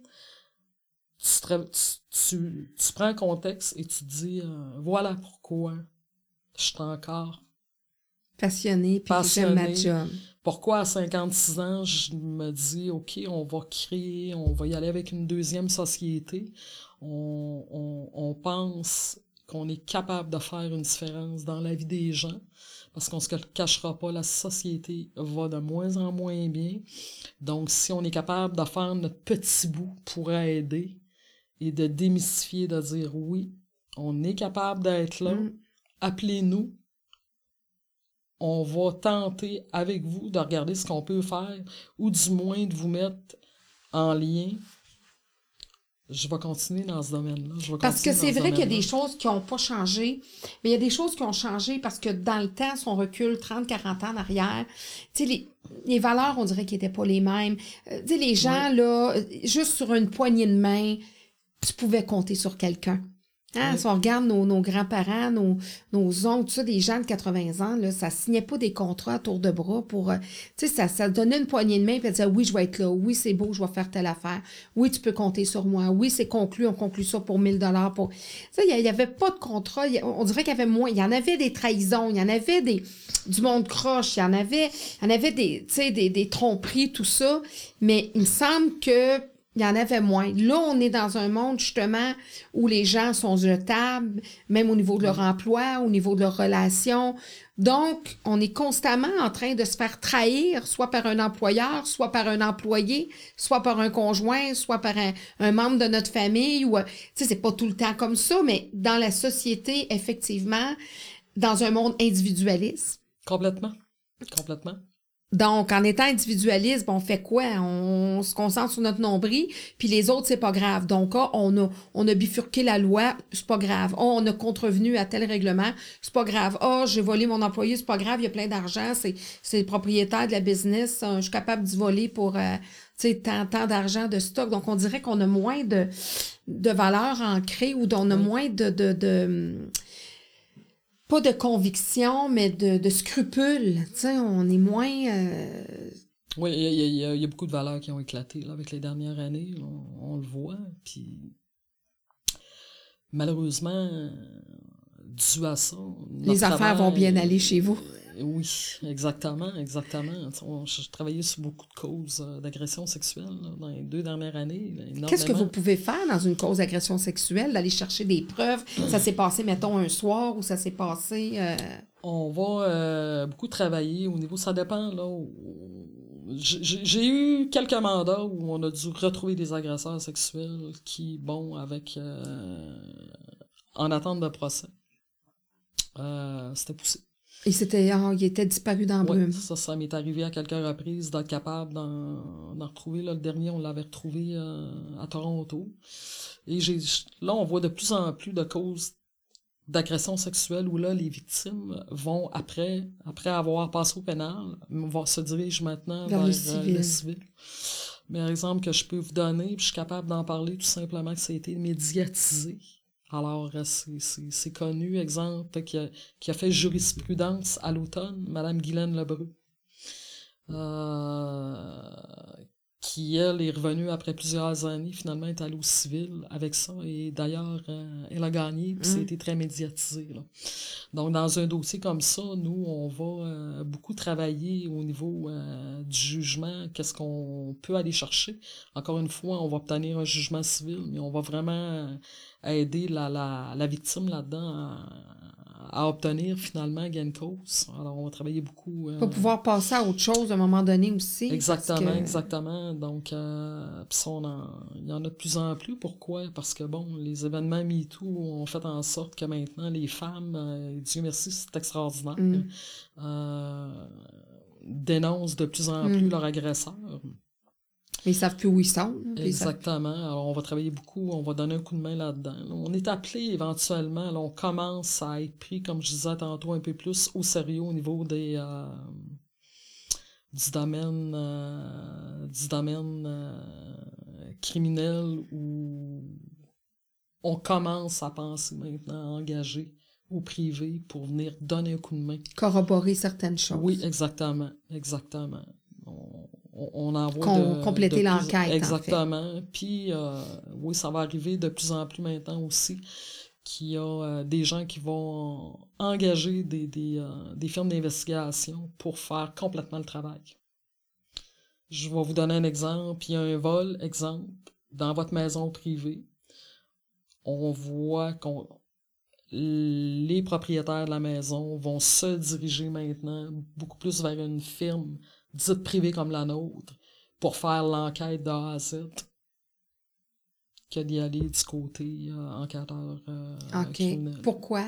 tu, tu, prends un contexte et tu te dis euh, Voilà pourquoi je suis encore passionné puis j'aime ma job. Pourquoi à 56 ans, je me dis, OK, on va créer, on va y aller avec une deuxième société. On, on, on pense qu'on est capable de faire une différence dans la vie des gens, parce qu'on se cachera pas, la société va de moins en moins bien. Donc, si on est capable de faire notre petit bout pour aider et de démystifier, de dire oui, on est capable d'être là, mm. appelez-nous, on va tenter avec vous de regarder ce qu'on peut faire ou du moins de vous mettre en lien. Je vais continuer dans ce domaine-là. Parce que c'est vrai qu'il y a des choses qui n'ont pas changé, mais il y a des choses qui ont changé parce que dans le temps, si on recule 30, 40 ans en arrière, les, les valeurs, on dirait qu'ils n'étaient pas les mêmes. Euh, les gens, là, juste sur une poignée de main, tu pouvais compter sur quelqu'un. Hein, si on regarde nos, nos grands-parents, nos, nos oncles, tout ça, des gens de 80 ans, là, ça signait pas des contrats à tour de bras pour... Euh, tu sais, ça, ça donnait une poignée de main, puis disait, oui, je vais être là, oui, c'est beau, je vais faire telle affaire, oui, tu peux compter sur moi, oui, c'est conclu, on conclut ça pour 1000 dollars. Pour... Tu sais, il y, avait pas de contrat, on dirait qu'il y avait moins, il y en avait des trahisons, il y en avait des du monde croche, il y en avait, il y en avait des, tu sais, des, des tromperies, tout ça, mais il me semble que il y en avait moins. Là, on est dans un monde justement où les gens sont jetables, même au niveau de leur emploi, au niveau de leurs relations. Donc, on est constamment en train de se faire trahir, soit par un employeur, soit par un employé, soit par un conjoint, soit par un, membre de notre famille. Ou, tu sais, c'est pas tout le temps comme ça, mais dans la société, effectivement, dans un monde individualiste. Complètement. Complètement. Donc, en étant individualiste, on fait quoi? On, se concentre sur notre nombril, puis les autres, c'est pas grave. Donc, ah, on, a, on a bifurqué la loi, c'est pas grave. Ah, on a contrevenu à tel règlement, c'est pas grave. Ah, j'ai volé mon employé, c'est pas grave, il y a plein d'argent, c'est, c'est le propriétaire de la business, je suis capable d'y voler pour euh, tant, tant d'argent de stock. Donc, on dirait qu'on a moins de, de valeur ancrée ou on a moins de, de, de pas de conviction, mais de, de scrupules. on est moins. Euh, oui, il y, y, a beaucoup de valeurs qui ont éclaté là, avec les dernières années. on, le voit. Puis malheureusement, dû à ça. Les affaires vont bien aller chez vous. Oui, exactement, exactement. J'ai travaillé sur beaucoup de causes euh, d'agression sexuelle dans les deux dernières années. Qu'est-ce que vous pouvez faire dans une cause d'agression sexuelle? D'aller chercher des preuves? Ça s'est passé, mettons, un soir ou ça s'est passé... Euh? On va euh, beaucoup travailler au niveau... Ça dépend, là. J'ai eu quelques mandats où on a dû retrouver des agresseurs sexuels qui, bon, avec... en attente de procès. C'était poussé. Et c'était, oh, il était disparu dans brume. ça, ça m'est arrivé à quelques reprises d'être capable d'en, retrouver. le dernier, on l'avait retrouvé euh, à Toronto. Et j'ai, là, on voit de plus en plus de causes d'agression sexuelle où là, les victimes vont, après, après avoir passé au pénal, vont se diriger maintenant vers, le, civil. le civil. Mais exemple que je peux vous donner, puis je suis capable d'en parler tout simplement que ça a été médiatisé. Alors, euh, c'est connu, exemple, qui a, qui a fait jurisprudence à l'automne, Madame Guylaine Lebreu, qui, elle, est revenue après plusieurs années, finalement, est allée au civil avec ça. Et d'ailleurs, euh, elle a gagné, puis c'était mmh. très médiatisé. Là. Donc, dans un dossier comme ça, nous, on va euh, beaucoup travailler au niveau euh, du jugement, qu'est-ce qu'on peut aller chercher. Encore une fois, on va obtenir un jugement civil, mais on va vraiment aider la, la, la victime là-dedans à, à obtenir finalement gain cause. Alors, on va travailler beaucoup. Euh, Pour pouvoir passer à autre chose à un moment donné aussi. Exactement, exactement. Donc, euh, il y en a de plus en plus. Pourquoi? Parce que, bon, les événements MeToo ont fait en sorte que maintenant, les femmes, euh, Dieu merci, c'est extraordinaire, mm. dénoncent de plus en plus mm. leurs agresseurs. Mais ils savent plus où ils sont. Exactement. Alors, on va travailler beaucoup, on va donner un coup de main là-dedans. On est appelé éventuellement, on commence à être pris, comme je disais tantôt, un peu plus au sérieux au niveau des euh, du domaine euh, du domaine euh, criminel où on commence à penser maintenant à engager au privé pour venir donner un coup de main. Corroborer certaines choses. Oui, exactement. Exactement on, envoie de, compléter l'enquête. Exactement. Puis, euh, oui, ça va arriver de plus en plus maintenant aussi qu'il y a euh, des gens qui vont engager des, des, euh, des firmes d'investigation pour faire complètement le travail. Je vais vous donner un exemple. Il y a un vol, exemple, dans votre maison privée. On voit qu'on les propriétaires de la maison vont se diriger maintenant beaucoup plus vers une firme dite privée comme la nôtre, pour faire l'enquête de A à Z, que d'y aller du côté euh, enquêteur euh, OK. Pourquoi?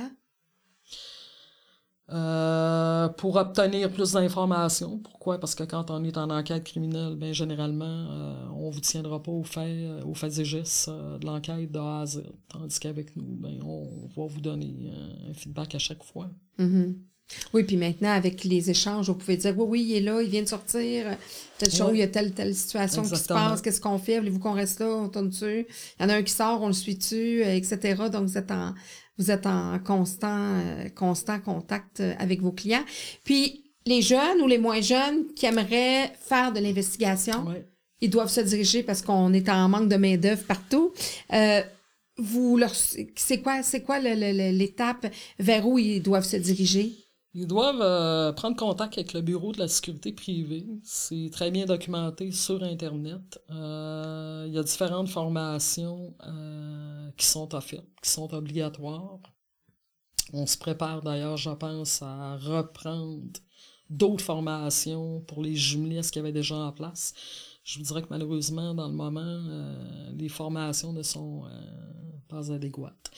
Euh, pour obtenir plus d'informations. Pourquoi? Parce que quand on est en enquête criminelle, ben, généralement, euh, on vous tiendra pas aux faits, aux faits et gestes de l'enquête de A à Z. Tandis qu'avec nous, ben, on va vous donner un feedback à chaque fois. Mm-hmm. Oui, puis maintenant, avec les échanges, vous pouvez dire oui, oui, il est là, il vient de sortir, telle chose, il y a telle, telle situation qui se passe, qu'est-ce qu'on fait, voulez-vous qu'on reste là, on tourne dessus. Il y en a un qui sort, on le suit dessus, euh, etc. Donc, vous êtes en, vous êtes en constant, euh, constant contact euh, avec vos clients. Puis, les jeunes ou les moins jeunes qui aimeraient faire de l'investigation, ils doivent se diriger parce qu'on est en manque de main-d'œuvre partout. vous leur, c'est quoi, c'est quoi l'étape vers où ils doivent se diriger? Ils doivent euh, prendre contact avec le bureau de la sécurité privée. C'est très bien documenté sur Internet. Euh, il y a différentes formations euh, qui sont offertes, qui sont obligatoires. On se prépare d'ailleurs, je pense, à reprendre d'autres formations pour les jumeler à ce qu'il y avait déjà en place. Je vous dirais que malheureusement, dans le moment, les formations ne sont pas adéquate.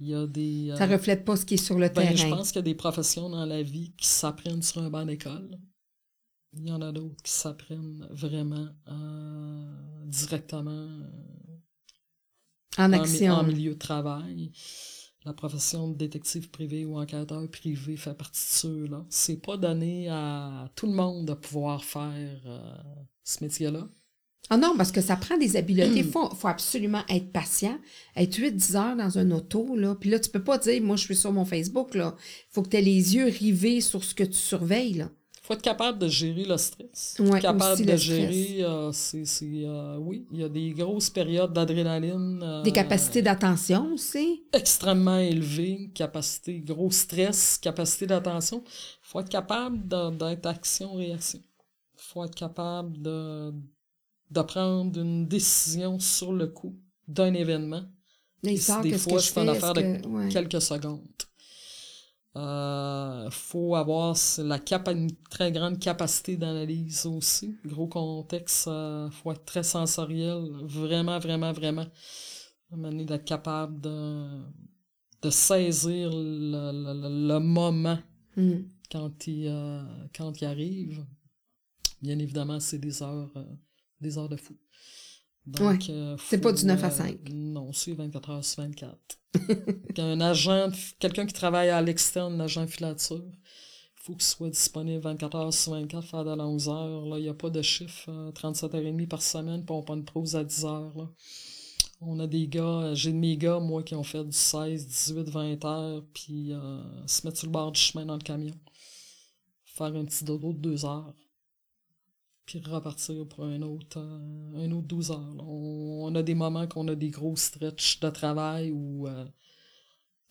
Il y a des, euh, ça reflète pas ce qui est sur le ben, terrain. Je pense qu'il y a des professions dans la vie qui s'apprennent sur un banc d'école. Il y en a d'autres qui s'apprennent vraiment euh, directement euh, En action. en milieu de travail. La profession de détective privé ou enquêteur privé fait partie de ceux-là. C'est pas donné à tout le monde de pouvoir faire euh, ce métier-là. Ah non, parce que ça prend des habiletés. Il Hmm. faut, faut absolument être patient, être 8-10 heures dans un auto. Là. Puis là, tu peux pas dire, moi, je suis sur mon Facebook. Il faut que tu aies les yeux rivés sur ce que tu surveilles. Là. faut être capable de gérer le stress. Ouais, Être capable aussi de le gérer, euh, c'est, euh, oui, il y a des grosses périodes d'adrénaline. euh, Des capacités d'attention aussi. extrêmement élevées, capacité, gros stress, capacité d'attention. faut être capable d'être action-réaction. faut être capable de, de prendre une décision sur le coup d'un événement. Là, il des fois, c'est une affaire de que- ouais. quelques secondes. Euh, faut avoir la capa- une très grande capacité d'analyse aussi. Gros contexte, euh, faut être très sensoriel, vraiment, vraiment, vraiment. Donné, d'être capable de, de saisir le, le- le- le moment Hmm. quand il, euh, quand il arrive. Bien évidemment, c'est des heures, des heures de fou. Donc, euh, C'est pas du 9 à euh, 5. Non, c'est 24 heures sur 24. un agent, quelqu'un qui travaille à l'externe, un agent filature, il faut qu'il soit disponible 24 heures sur 24, faire de la 11 heures. Là, il n'y a pas de chiffre, euh, 37h30 par semaine, puis on prend une pause à 10 heures. Là. On a des gars, euh, j'ai de mes gars, moi, qui ont fait du 16, 18, 20 heures, puis euh, se mettre sur le bord du chemin dans le camion, faire un petit dodo de 2 heures, puis repartir pour un autre, euh, un autre 12 heures. là. On, on a des moments qu'on a des gros stretches de travail où euh,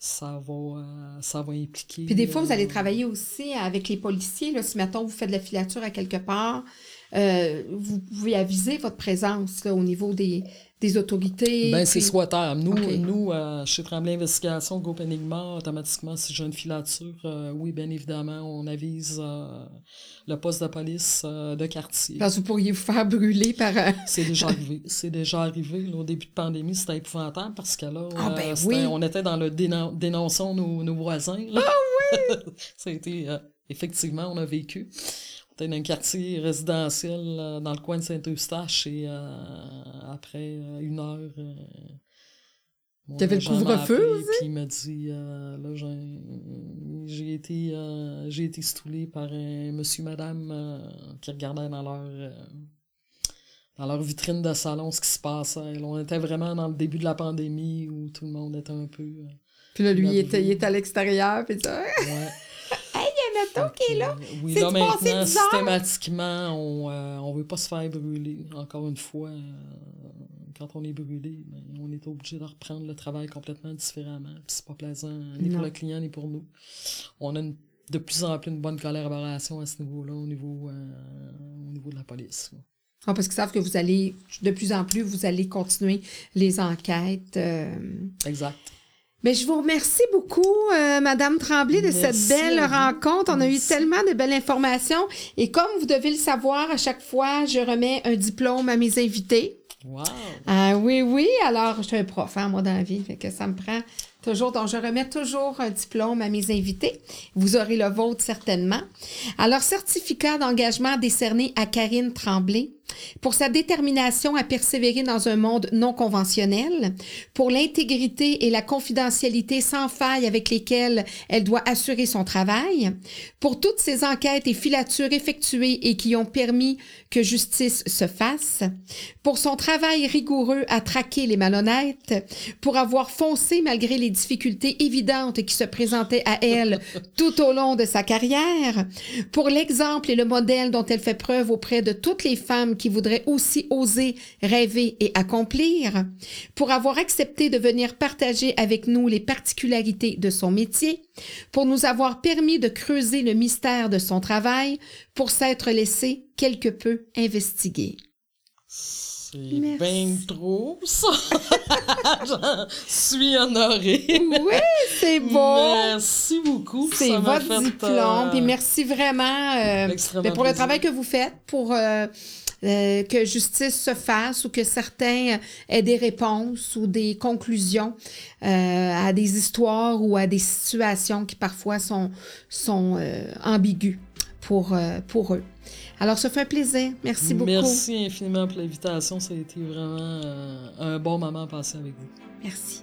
ça, va, euh, ça va impliquer. Puis des fois, vous allez euh, travailler aussi avec les policiers. Là, si, mettons, vous faites de la filature à quelque part, euh, vous pouvez aviser votre présence là, au niveau des, des autorités. Ben, c'est souhaitable. Nous, nous euh, chez Tremblay Investigation, Groupe Enigma, automatiquement, si j'ai une filature, euh, oui, bien évidemment, on avise euh, le poste de police euh, de quartier. Parce que vous pourriez vous faire brûler par. C'est déjà arrivé. C'est déjà arrivé. là, au début de pandémie, c'était épouvantable parce que là, Ah, euh, ben oui. on était dans le dénon- dénonçons nos, nos voisins. Ah oui! Ça a été, euh, effectivement, on a vécu. On était dans un quartier résidentiel euh, dans le coin de Saint-Eustache et euh, après euh, une heure. T'avais le couvre-feu? Puis il m'a dit là, j'ai- été, j'ai été stoulé par un monsieur, madame qui regardait dans leur. dans leur vitrine de salon ce qui se passait. Là, on était vraiment dans le début de la pandémie où tout le monde était un peu. Puis là, lui, il était, il était à l'extérieur. Puis ça... ouais. Est là. Oui, C'est là maintenant, systématiquement, on euh, on veut pas se faire brûler. Encore une fois, euh, quand on est brûlé, ben, on est obligé de reprendre le travail complètement différemment. C'est pas plaisant, ni Non. pour le client, ni pour nous. On a une- de plus en plus une bonne collaboration à ce niveau-là, au niveau, euh, au niveau de la police. là. Ah, parce qu'ils savent que vous allez, de plus en plus, vous allez continuer les enquêtes. Exact. Mais je vous remercie beaucoup, euh, Madame Tremblay, de cette belle rencontre. On a eu tellement de belles informations. Et comme vous devez le savoir, à chaque fois, je remets un diplôme à mes invités. Wow! Ah oui, oui. Alors, je suis un prof, hein, moi, dans la vie. Fait que ça me prend toujours. Donc, je remets toujours un diplôme à mes invités. Vous aurez le vôtre certainement. Alors, certificat d'engagement décerné à Karine Tremblay pour sa détermination à persévérer dans un monde non conventionnel, pour l'intégrité et la confidentialité sans faille avec lesquelles elle doit assurer son travail, pour toutes ces enquêtes et filatures effectuées et qui ont permis que justice se fasse, pour son travail rigoureux à traquer les malhonnêtes, pour avoir foncé malgré les difficultés évidentes qui se présentaient à elle tout au long de sa carrière, pour l'exemple et le modèle dont elle fait preuve auprès de toutes les femmes qui voudraient aussi oser, rêver et accomplir, pour avoir accepté de venir partager avec nous les particularités de son métier, pour nous avoir permis de creuser le mystère de son travail, pour s'être laissé quelque peu investiguer. C'est bien trop, ça! J'en suis honorée. Oui, c'est beau! Merci beaucoup. C'est votre fait, diplôme. euh, Puis merci vraiment euh, ben, pour le travail que vous faites, pour euh, euh, que justice se fasse ou que certains aient des réponses ou des conclusions euh, à des histoires ou à des situations qui parfois sont, sont euh, ambiguës pour, euh, pour eux. Alors, ça fait un plaisir. Merci beaucoup. Merci infiniment pour l'invitation. Ça a été vraiment euh, un bon moment à passer avec vous. Merci.